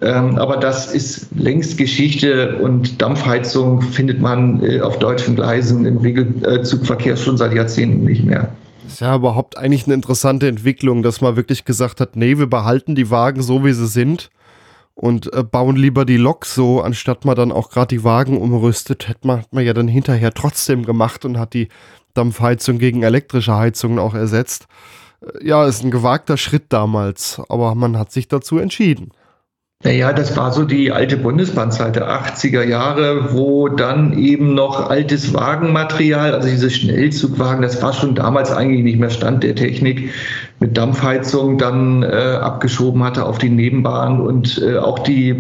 Ähm, aber das ist längst Geschichte und Dampfheizung findet man äh, auf deutschen Gleisen im Regelzugverkehr schon seit Jahrzehnten nicht mehr. Das ist ja überhaupt eigentlich eine interessante Entwicklung, dass man wirklich gesagt hat, nee, wir behalten die Wagen so, wie sie sind und äh, bauen lieber die Lok so, anstatt man dann auch gerade die Wagen umrüstet, hätte man, hat man ja dann hinterher trotzdem gemacht und hat die Dampfheizung gegen elektrische Heizungen auch ersetzt. Äh, ja, ist ein gewagter Schritt damals, aber man hat sich dazu entschieden. Naja, das war so die alte Bundesbahnzeit der 80er Jahre, wo dann eben noch altes Wagenmaterial, also diese Schnellzugwagen, das war schon damals eigentlich nicht mehr Stand der Technik, mit Dampfheizung dann äh, abgeschoben hatte auf die Nebenbahn und äh, auch die,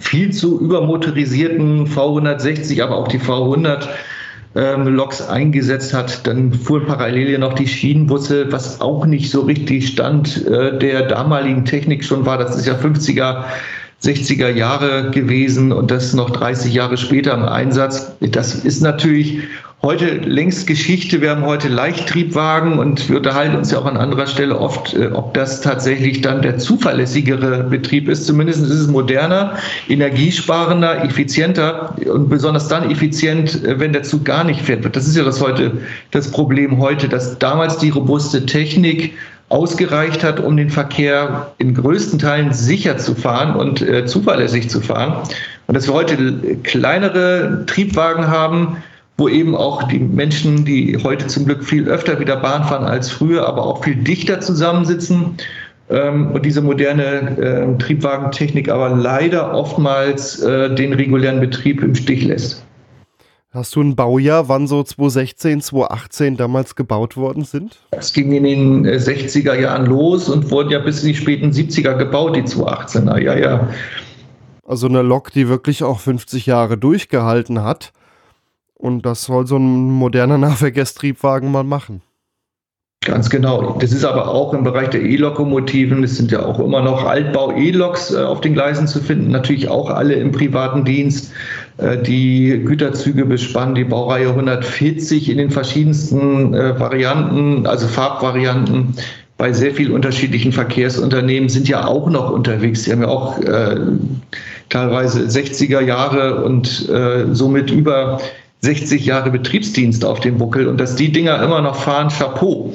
viel zu übermotorisierten V160, aber auch die V100 ähm, Loks eingesetzt hat. Dann fuhren parallel ja noch die Schienenbusse, was auch nicht so richtig Stand äh, der damaligen Technik schon war. Das ist ja 50er 60er Jahre gewesen und das noch 30 Jahre später im Einsatz. Das ist natürlich heute längst Geschichte. Wir haben heute Leichttriebwagen und wir unterhalten uns ja auch an anderer Stelle oft, äh, ob das tatsächlich dann der zuverlässigere Betrieb ist. Zumindest ist es moderner, energiesparender, effizienter und besonders dann effizient, äh, wenn der Zug gar nicht fährt. Das ist ja das heute das Problem heute, dass damals die robuste Technik ausgereicht hat, um den Verkehr in größten Teilen sicher zu fahren und äh, zuverlässig zu fahren. Und dass wir heute kleinere Triebwagen haben, wo eben auch die Menschen, die heute zum Glück viel öfter wieder Bahn fahren als früher, aber auch viel dichter zusammensitzen ähm, und diese moderne äh, Triebwagentechnik aber leider oftmals äh, den regulären Betrieb im Stich lässt. Hast du ein Baujahr, wann so 2016, 2018 damals gebaut worden sind? Es ging in den 60er äh, Jahren los und wurden ja bis in die späten 70er gebaut, die 218er, ja, ja. Also eine Lok, die wirklich auch 50 Jahre durchgehalten hat. Und das soll so ein moderner Nahverkehrstriebwagen mal machen. Ganz genau. Das ist aber auch im Bereich der E-Lokomotiven. Es sind ja auch immer noch Altbau-E-Loks äh, auf den Gleisen zu finden. Natürlich auch alle im privaten Dienst, die Güterzüge bespannen, die Baureihe 140 in den verschiedensten äh, Varianten, also Farbvarianten. Bei sehr vielen unterschiedlichen Verkehrsunternehmen sind ja auch noch unterwegs. Sie haben ja auch äh, teilweise 60er Jahre und äh, somit über 60 Jahre Betriebsdienst auf dem Buckel und dass die Dinger immer noch fahren, Chapeau.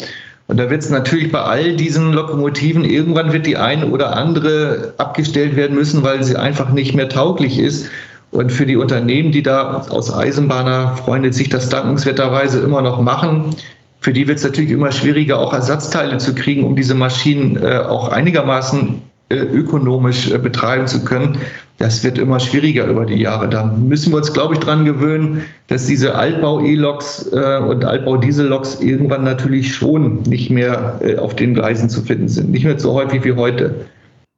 Und da wird es natürlich bei all diesen Lokomotiven, irgendwann wird die eine oder andere abgestellt werden müssen, weil sie einfach nicht mehr tauglich ist. Und für die Unternehmen, die da aus Eisenbahner Freunde sich das dankenswerterweise immer noch machen, für die wird es natürlich immer schwieriger, auch Ersatzteile zu kriegen, um diese Maschinen äh, auch einigermaßen äh, ökonomisch äh, betreiben zu können das wird immer schwieriger über die Jahre. Da müssen wir uns, glaube ich, dran gewöhnen, dass diese Altbau-E-Loks äh, und Altbau-Diesel-Loks irgendwann natürlich schon nicht mehr äh, auf den Gleisen zu finden sind. Nicht mehr so häufig wie heute.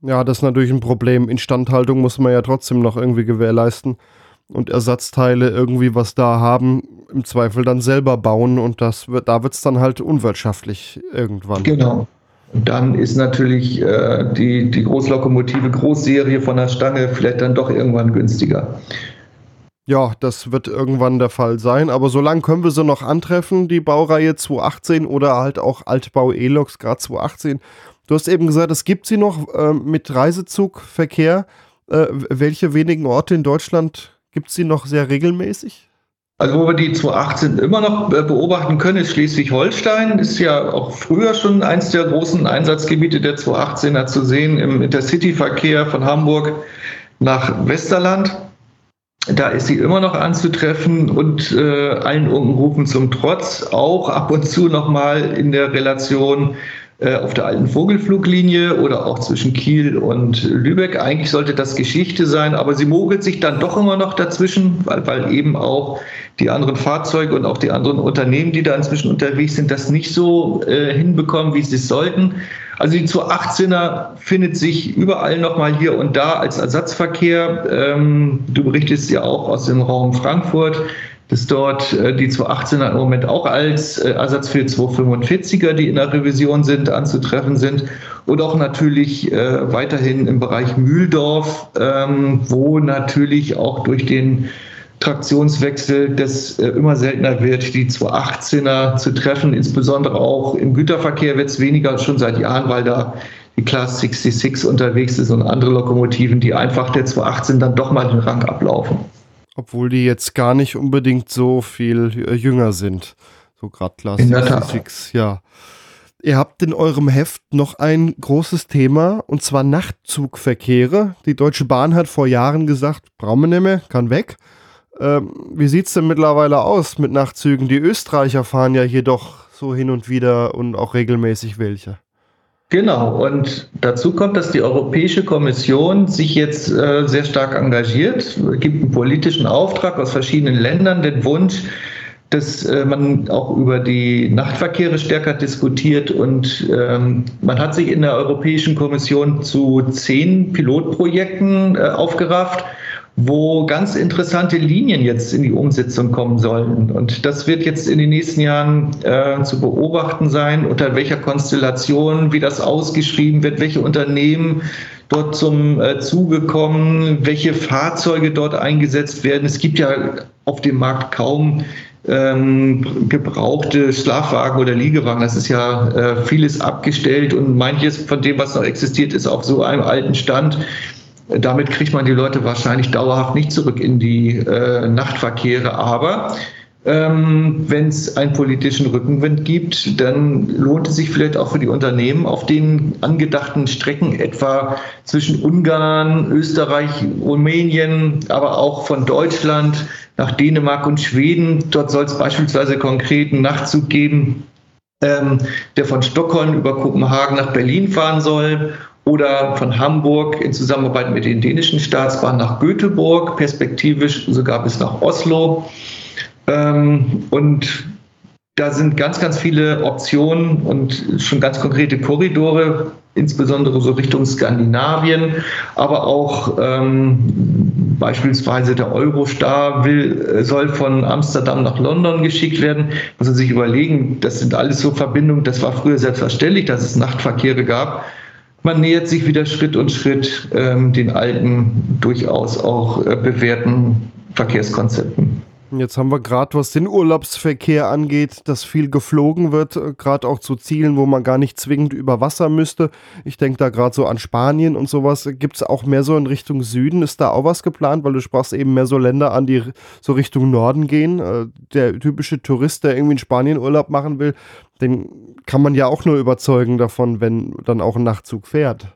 Ja, das ist natürlich ein Problem. Instandhaltung muss man ja trotzdem noch irgendwie gewährleisten und Ersatzteile irgendwie was da haben, im Zweifel dann selber bauen und das wird, da wird es dann halt unwirtschaftlich irgendwann. Genau. Dann ist natürlich äh, die, die Großlokomotive Großserie von der Stange vielleicht dann doch irgendwann günstiger. Ja, das wird irgendwann der Fall sein, aber solange können wir sie noch antreffen, die Baureihe 218 oder halt auch Altbau E-Loks, gerade 218. Du hast eben gesagt, es gibt sie noch äh, mit Reisezugverkehr. Äh, welche wenigen Orte in Deutschland Gibt es sie noch sehr regelmäßig? Also wo wir die 218 immer noch äh, beobachten können, ist Schleswig-Holstein. Ist ja auch früher schon eins der großen Einsatzgebiete der 218er zu sehen im Intercity-Verkehr von Hamburg nach Westerland. Da ist sie immer noch anzutreffen und äh, allen Unkenrufen zum Trotz auch ab und zu nochmal in der Relation äh, auf der alten Vogelfluglinie oder auch zwischen Kiel und Lübeck. Eigentlich sollte das Geschichte sein, aber sie mogelt sich dann doch immer noch dazwischen, weil, weil eben auch die anderen Fahrzeuge und auch die anderen Unternehmen, die da inzwischen unterwegs sind, das nicht so äh, hinbekommen, wie sie es sollten. Also die 218er findet sich überall nochmal hier und da als Ersatzverkehr. Ähm, du berichtest ja auch aus dem Raum Frankfurt dass dort äh, die 218er im Moment auch als äh, Ersatz für 245er, die in der Revision sind, anzutreffen sind. Und auch natürlich äh, weiterhin im Bereich Mühldorf, ähm, wo natürlich auch durch den Traktionswechsel das immer seltener wird, die 218er zu treffen. Insbesondere auch im Güterverkehr wird es weniger schon seit Jahren, weil da die Class 66 unterwegs ist und andere Lokomotiven, die einfach der 218 dann doch mal den Rang ablaufen. Obwohl die jetzt gar nicht unbedingt so viel äh, jünger sind. So gerade Classic 66, ja. Ihr habt in eurem Heft noch ein großes Thema und zwar Nachtzugverkehre. Die Deutsche Bahn hat vor Jahren gesagt, brauchen wir nicht mehr, kann weg. Ähm, wie sieht es denn mittlerweile aus mit Nachtzügen? Die Österreicher fahren ja hier doch so hin und wieder und auch regelmäßig welche. Genau, und dazu kommt, dass die Europäische Kommission sich jetzt äh, sehr stark engagiert, gibt einen politischen Auftrag aus verschiedenen Ländern, den Wunsch, dass äh, man auch über die Nachtverkehre stärker diskutiert und ähm, man hat sich in der Europäischen Kommission zu zehn Pilotprojekten äh, aufgerafft wo ganz interessante Linien jetzt in die Umsetzung kommen sollen. Und das wird jetzt in den nächsten Jahren äh, zu beobachten sein, unter welcher Konstellation, wie das ausgeschrieben wird, welche Unternehmen dort zum äh, Zuge kommen, welche Fahrzeuge dort eingesetzt werden. Es gibt ja auf dem Markt kaum ähm, gebrauchte Schlafwagen oder Liegewagen. Das ist ja äh, vieles abgestellt und manches von dem, was noch existiert, ist auf so einem alten Stand. Damit kriegt man die Leute wahrscheinlich dauerhaft nicht zurück in die äh, Nachtverkehre. Aber ähm, wenn es einen politischen Rückenwind gibt, dann lohnt es sich vielleicht auch für die Unternehmen auf den angedachten Strecken, etwa zwischen Ungarn, Österreich, Rumänien, aber auch von Deutschland nach Dänemark und Schweden. Dort soll es beispielsweise konkreten Nachtzug geben, ähm, der von Stockholm über Kopenhagen nach Berlin fahren soll oder von Hamburg in Zusammenarbeit mit den dänischen Staatsbahnen nach Göteborg, perspektivisch sogar bis nach Oslo. Ähm, und da sind ganz, ganz viele Optionen und schon ganz konkrete Korridore, insbesondere so Richtung Skandinavien, aber auch ähm, beispielsweise der Eurostar will, soll von Amsterdam nach London geschickt werden. Muss man sich überlegen, das sind alles so Verbindungen, das war früher selbstverständlich, dass es Nachtverkehre gab man nähert sich wieder Schritt und Schritt ähm, den alten, durchaus auch äh, bewährten Verkehrskonzepten. Jetzt haben wir gerade, was den Urlaubsverkehr angeht, dass viel geflogen wird, äh, gerade auch zu Zielen, wo man gar nicht zwingend über Wasser müsste. Ich denke da gerade so an Spanien und sowas. Gibt es auch mehr so in Richtung Süden? Ist da auch was geplant? Weil du sprachst eben mehr so Länder an, die so Richtung Norden gehen. Äh, der typische Tourist, der irgendwie in Spanien Urlaub machen will, den kann man ja auch nur überzeugen davon, wenn dann auch ein Nachtzug fährt.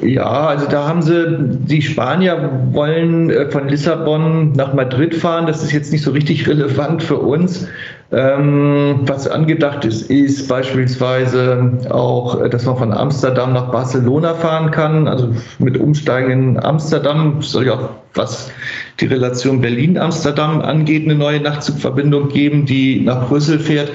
Ja, also da haben sie, die Spanier wollen äh, von Lissabon nach Madrid fahren. Das ist jetzt nicht so richtig relevant für uns. Ähm, was angedacht ist, ist beispielsweise auch, äh, dass man von Amsterdam nach Barcelona fahren kann, also mit Umsteigen in Amsterdam. Soll ja auch, was die Relation Berlin-Amsterdam angeht, eine neue Nachtzugverbindung geben, die nach Brüssel fährt.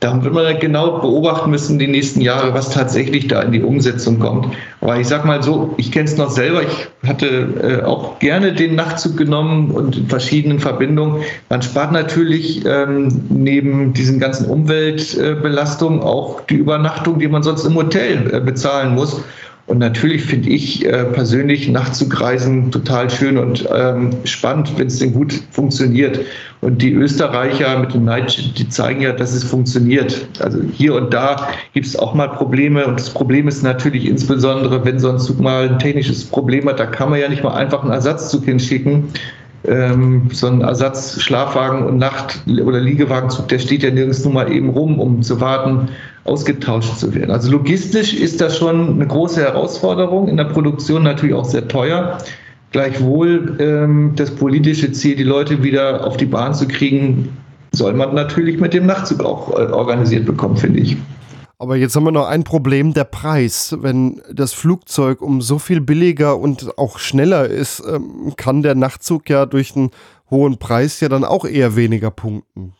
Da wird man genau beobachten müssen die nächsten Jahre, was tatsächlich da in die Umsetzung kommt. Aber ich sag mal so, ich kenne es noch selber. Ich hatte äh, auch gerne den Nachtzug genommen und in verschiedenen Verbindungen. Man spart natürlich ähm, neben diesen ganzen Umweltbelastungen auch die Übernachtung, die man sonst im Hotel äh, bezahlen muss. Und natürlich finde ich äh, persönlich Nachtzugreisen total schön und ähm, spannend, wenn es denn gut funktioniert. Und die Österreicher mit dem Night, die zeigen ja, dass es funktioniert. Also hier und da gibt es auch mal Probleme. Und das Problem ist natürlich insbesondere, wenn so ein Zug mal ein technisches Problem hat, da kann man ja nicht mal einfach einen Ersatzzug hinschicken. ähm, so ein Ersatzschlafwagen und Nacht- oder Liegewagenzug, der steht ja nirgends nur mal eben rum, um zu warten, ausgetauscht zu werden. Also logistisch ist das schon eine große Herausforderung, in der Produktion natürlich auch sehr teuer. Gleichwohl ähm, das politische Ziel, die Leute wieder auf die Bahn zu kriegen, soll man natürlich mit dem Nachtzug auch äh, organisiert bekommen, finde ich. Aber jetzt haben wir noch ein Problem, der Preis. Wenn das Flugzeug um so viel billiger und auch schneller ist, ähm, kann der Nachtzug ja durch einen hohen Preis ja dann auch eher weniger punkten.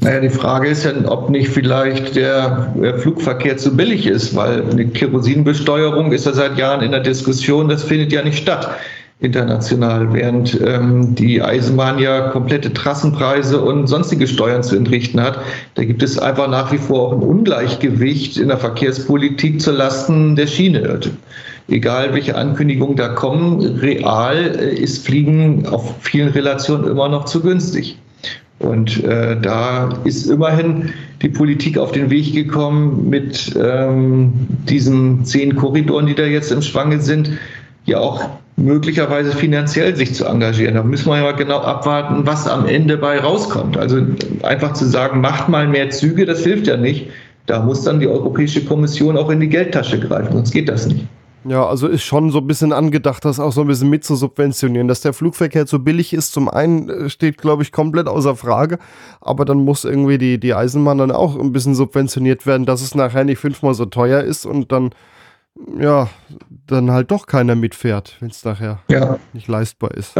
Naja, die Frage ist ja, ob nicht vielleicht der, Flugverkehr zu billig ist, weil eine Kerosinbesteuerung ist ja seit Jahren in der Diskussion, das findet ja nicht statt international, während ähm, die Eisenbahn ja komplette Trassenpreise und sonstige Steuern zu entrichten hat. Da gibt es einfach nach wie vor auch ein Ungleichgewicht in der Verkehrspolitik zu Lasten der Schiene. Egal welche Ankündigungen da kommen, real äh, ist Fliegen auf vielen Relationen immer noch zu günstig. Und äh, da ist immerhin die Politik auf den Weg gekommen mit ähm, diesen zehn Korridoren, die da jetzt im Schwange sind, ja auch möglicherweise finanziell sich zu engagieren. Da müssen wir ja genau abwarten, was am Ende bei rauskommt. Also einfach zu sagen, macht mal mehr Züge, das hilft ja nicht. Da muss dann die Europäische Kommission auch in die Geldtasche greifen, sonst geht das nicht. Ja, also ist schon so ein bisschen angedacht, das auch so ein bisschen mit zu subventionieren. Dass der Flugverkehr zu billig ist, zum einen äh, steht, glaube ich, komplett außer Frage. Aber dann muss irgendwie die, die Eisenbahn dann auch ein bisschen subventioniert werden, dass es nachher nicht fünfmal so teuer ist und dann ja, dann halt doch keiner mitfährt, wenn es nachher ja. nicht leistbar ist.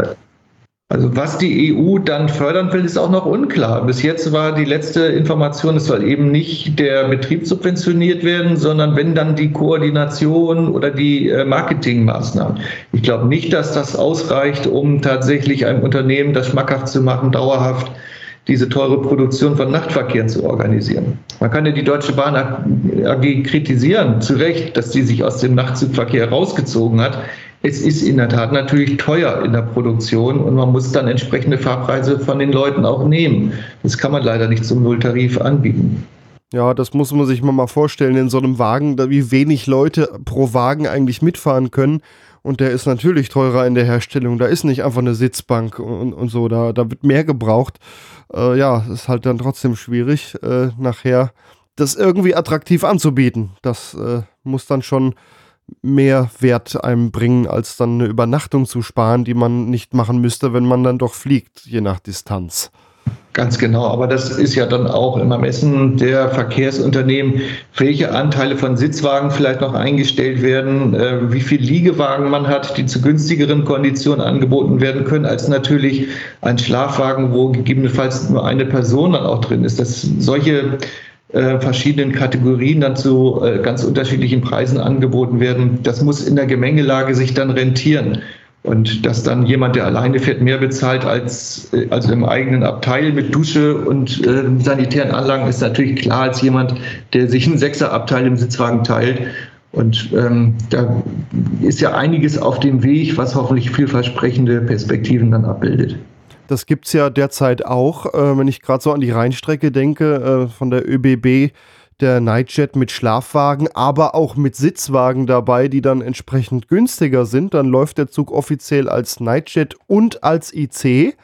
Also was die EU dann fördern will, ist auch noch unklar. Bis jetzt war die letzte Information, es soll eben nicht der Betrieb subventioniert werden, sondern wenn dann die Koordination oder die äh, Marketingmaßnahmen. Ich glaube nicht, dass das ausreicht, um tatsächlich einem Unternehmen das schmackhaft zu machen, dauerhaft diese teure Produktion von Nachtverkehren zu organisieren. Man kann ja die Deutsche Bahn AG kritisieren, zu Recht, dass die sich aus dem Nachtzugverkehr rausgezogen hat. Es ist in der Tat natürlich teuer in der Produktion und man muss dann entsprechende Fahrpreise von den Leuten auch nehmen. Das kann man leider nicht zum Nulltarif anbieten. Ja, das muss man sich mal vorstellen in so einem Wagen, wie wenig Leute pro Wagen eigentlich mitfahren können. Und der ist natürlich teurer in der Herstellung. Da ist nicht einfach eine Sitzbank und, und so. Da, da wird mehr gebraucht. Äh, ja, ist halt dann trotzdem schwierig, äh, nachher das irgendwie attraktiv anzubieten. Das äh, muss dann schon mehr Wert einem bringen, als dann eine Übernachtung zu sparen, die man nicht machen müsste, wenn man dann doch fliegt, je nach Distanz. Ganz genau, aber das ist ja dann auch im Ermessen der Verkehrsunternehmen, welche Anteile von Sitzwagen vielleicht noch eingestellt werden, äh, wie viel Liegewagen man hat, die zu günstigeren Konditionen angeboten werden können, als natürlich ein Schlafwagen, wo gegebenenfalls nur eine Person dann auch drin ist. Dass solche äh, verschiedenen Kategorien dann zu äh, ganz unterschiedlichen Preisen angeboten werden, das muss in der Gemengelage sich dann rentieren. Und dass dann jemand, der alleine fährt, mehr bezahlt als äh, also im eigenen Abteil mit Dusche und äh, sanitären Anlagen, ist natürlich klar als jemand, der sich einen Sechserabteil im Sitzwagen teilt. Und ähm, da ist ja einiges auf dem Weg, was hoffentlich vielversprechende Perspektiven dann abbildet. Das gibt es ja derzeit auch, äh, wenn ich gerade so an die Rheinstrecke denke, äh, von der ÖBB der Nightjet mit Schlafwagen, aber auch mit Sitzwagen dabei, die dann entsprechend günstiger sind. Dann läuft der Zug offiziell als Nightjet und als IC.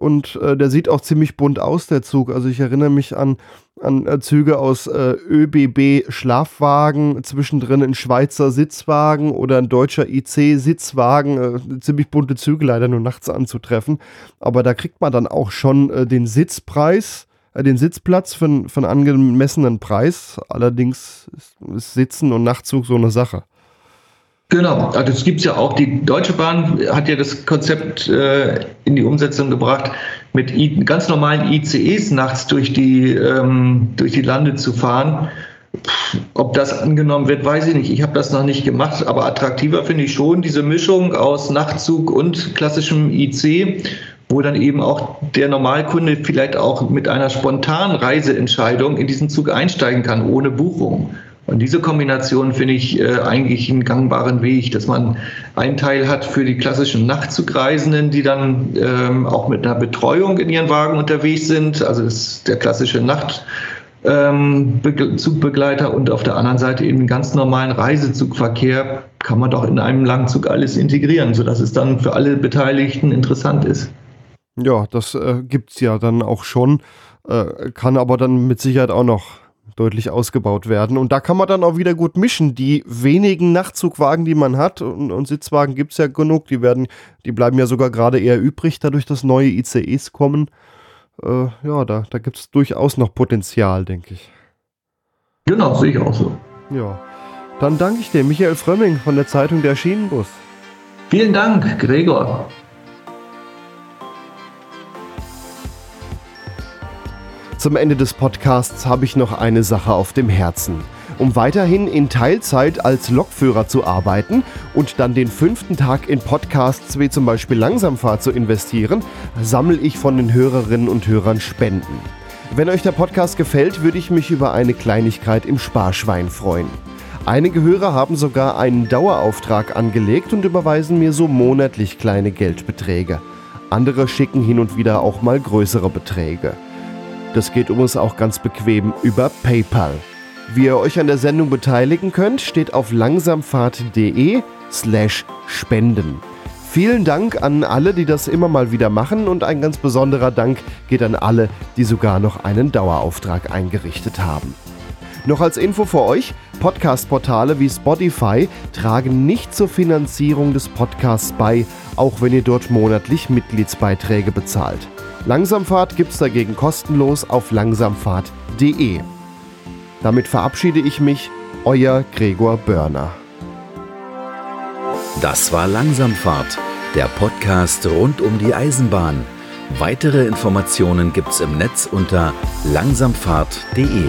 Und äh, der sieht auch ziemlich bunt aus, der Zug. Also ich erinnere mich an, an äh, Züge aus äh, ÖBB Schlafwagen, zwischendrin ein Schweizer Sitzwagen oder ein deutscher IC Sitzwagen. Äh, ziemlich bunte Züge, leider nur nachts anzutreffen. Aber da kriegt man dann auch schon äh, den Sitzpreis äh, den Sitzplatz für, einen angemessenen Preis. Allerdings ist Sitzen und Nachtzug so eine Sache. Genau, also das gibt es ja auch. Die Deutsche Bahn hat ja das Konzept äh, in die Umsetzung gebracht, mit I ganz normalen ICEs nachts durch die, ähm, durch die Lande zu fahren. Pff, ob das angenommen wird, weiß ich nicht. Ich habe das noch nicht gemacht, aber attraktiver finde ich schon diese Mischung aus Nachtzug und klassischem IC wo dann eben auch der Normalkunde vielleicht auch mit einer spontanen Reiseentscheidung in diesen Zug einsteigen kann, ohne Buchung. Und diese Kombination finde ich äh, eigentlich einen gangbaren Weg, dass man einen Teil hat für die klassischen Nachtzugreisenden, die dann ähm, auch mit einer Betreuung in ihren Wagen unterwegs sind, also das der klassische Nachtzug-Begleiter ähm, und auf der anderen Seite eben ganz normalen Reisezugverkehr kann man doch in einem Langzug alles integrieren, sodass es dann für alle Beteiligten interessant ist. Ja, das äh, gibt es ja dann auch schon, äh, kann aber dann mit Sicherheit auch noch deutlich ausgebaut werden. Und da kann man dann auch wieder gut mischen. Die wenigen Nachtzugwagen, die man hat, und, und Sitzwagen gibt es ja genug, die werden, die bleiben ja sogar gerade eher übrig, dadurch, dass neue ICEs kommen. Äh, ja, da, da gibt es durchaus noch Potenzial, denke ich. Genau, sehe ich auch so. Ja. Dann danke ich dir, Michael Frömming von der Zeitung Der Schienenbus. Vielen Dank, Gregor. Zum Ende des Podcasts habe ich noch eine Sache auf dem Herzen. Um weiterhin in Teilzeit als Lokführer zu arbeiten und dann den fünften Tag in Podcasts wie zum Beispiel Langsamfahrt zu investieren, sammle ich von den Hörerinnen und Hörern Spenden. Wenn euch der Podcast gefällt, würde ich mich über eine Kleinigkeit im Sparschwein freuen. Einige Hörer haben sogar einen Dauerauftrag angelegt und überweisen mir so monatlich kleine Geldbeträge. Andere schicken hin und wieder auch mal größere Beträge. Das geht übrigens auch ganz bequem über PayPal. Wie ihr euch an der Sendung beteiligen könnt, steht auf langsamfahrt.de slash spenden. Vielen Dank an alle, die das immer mal wieder machen und ein ganz besonderer Dank geht an alle, die sogar noch einen Dauerauftrag eingerichtet haben. Noch als Info für euch, Podcast-Portale wie Spotify tragen nicht zur Finanzierung des Podcasts bei, auch wenn ihr dort monatlich Mitgliedsbeiträge bezahlt. Langsamfahrt gibt's dagegen kostenlos auf langsamfahrt.de. Damit verabschiede ich mich, euer Gregor Börner. Das war Langsamfahrt, der Podcast rund um die Eisenbahn. Weitere Informationen gibt's im Netz unter langsamfahrt.de.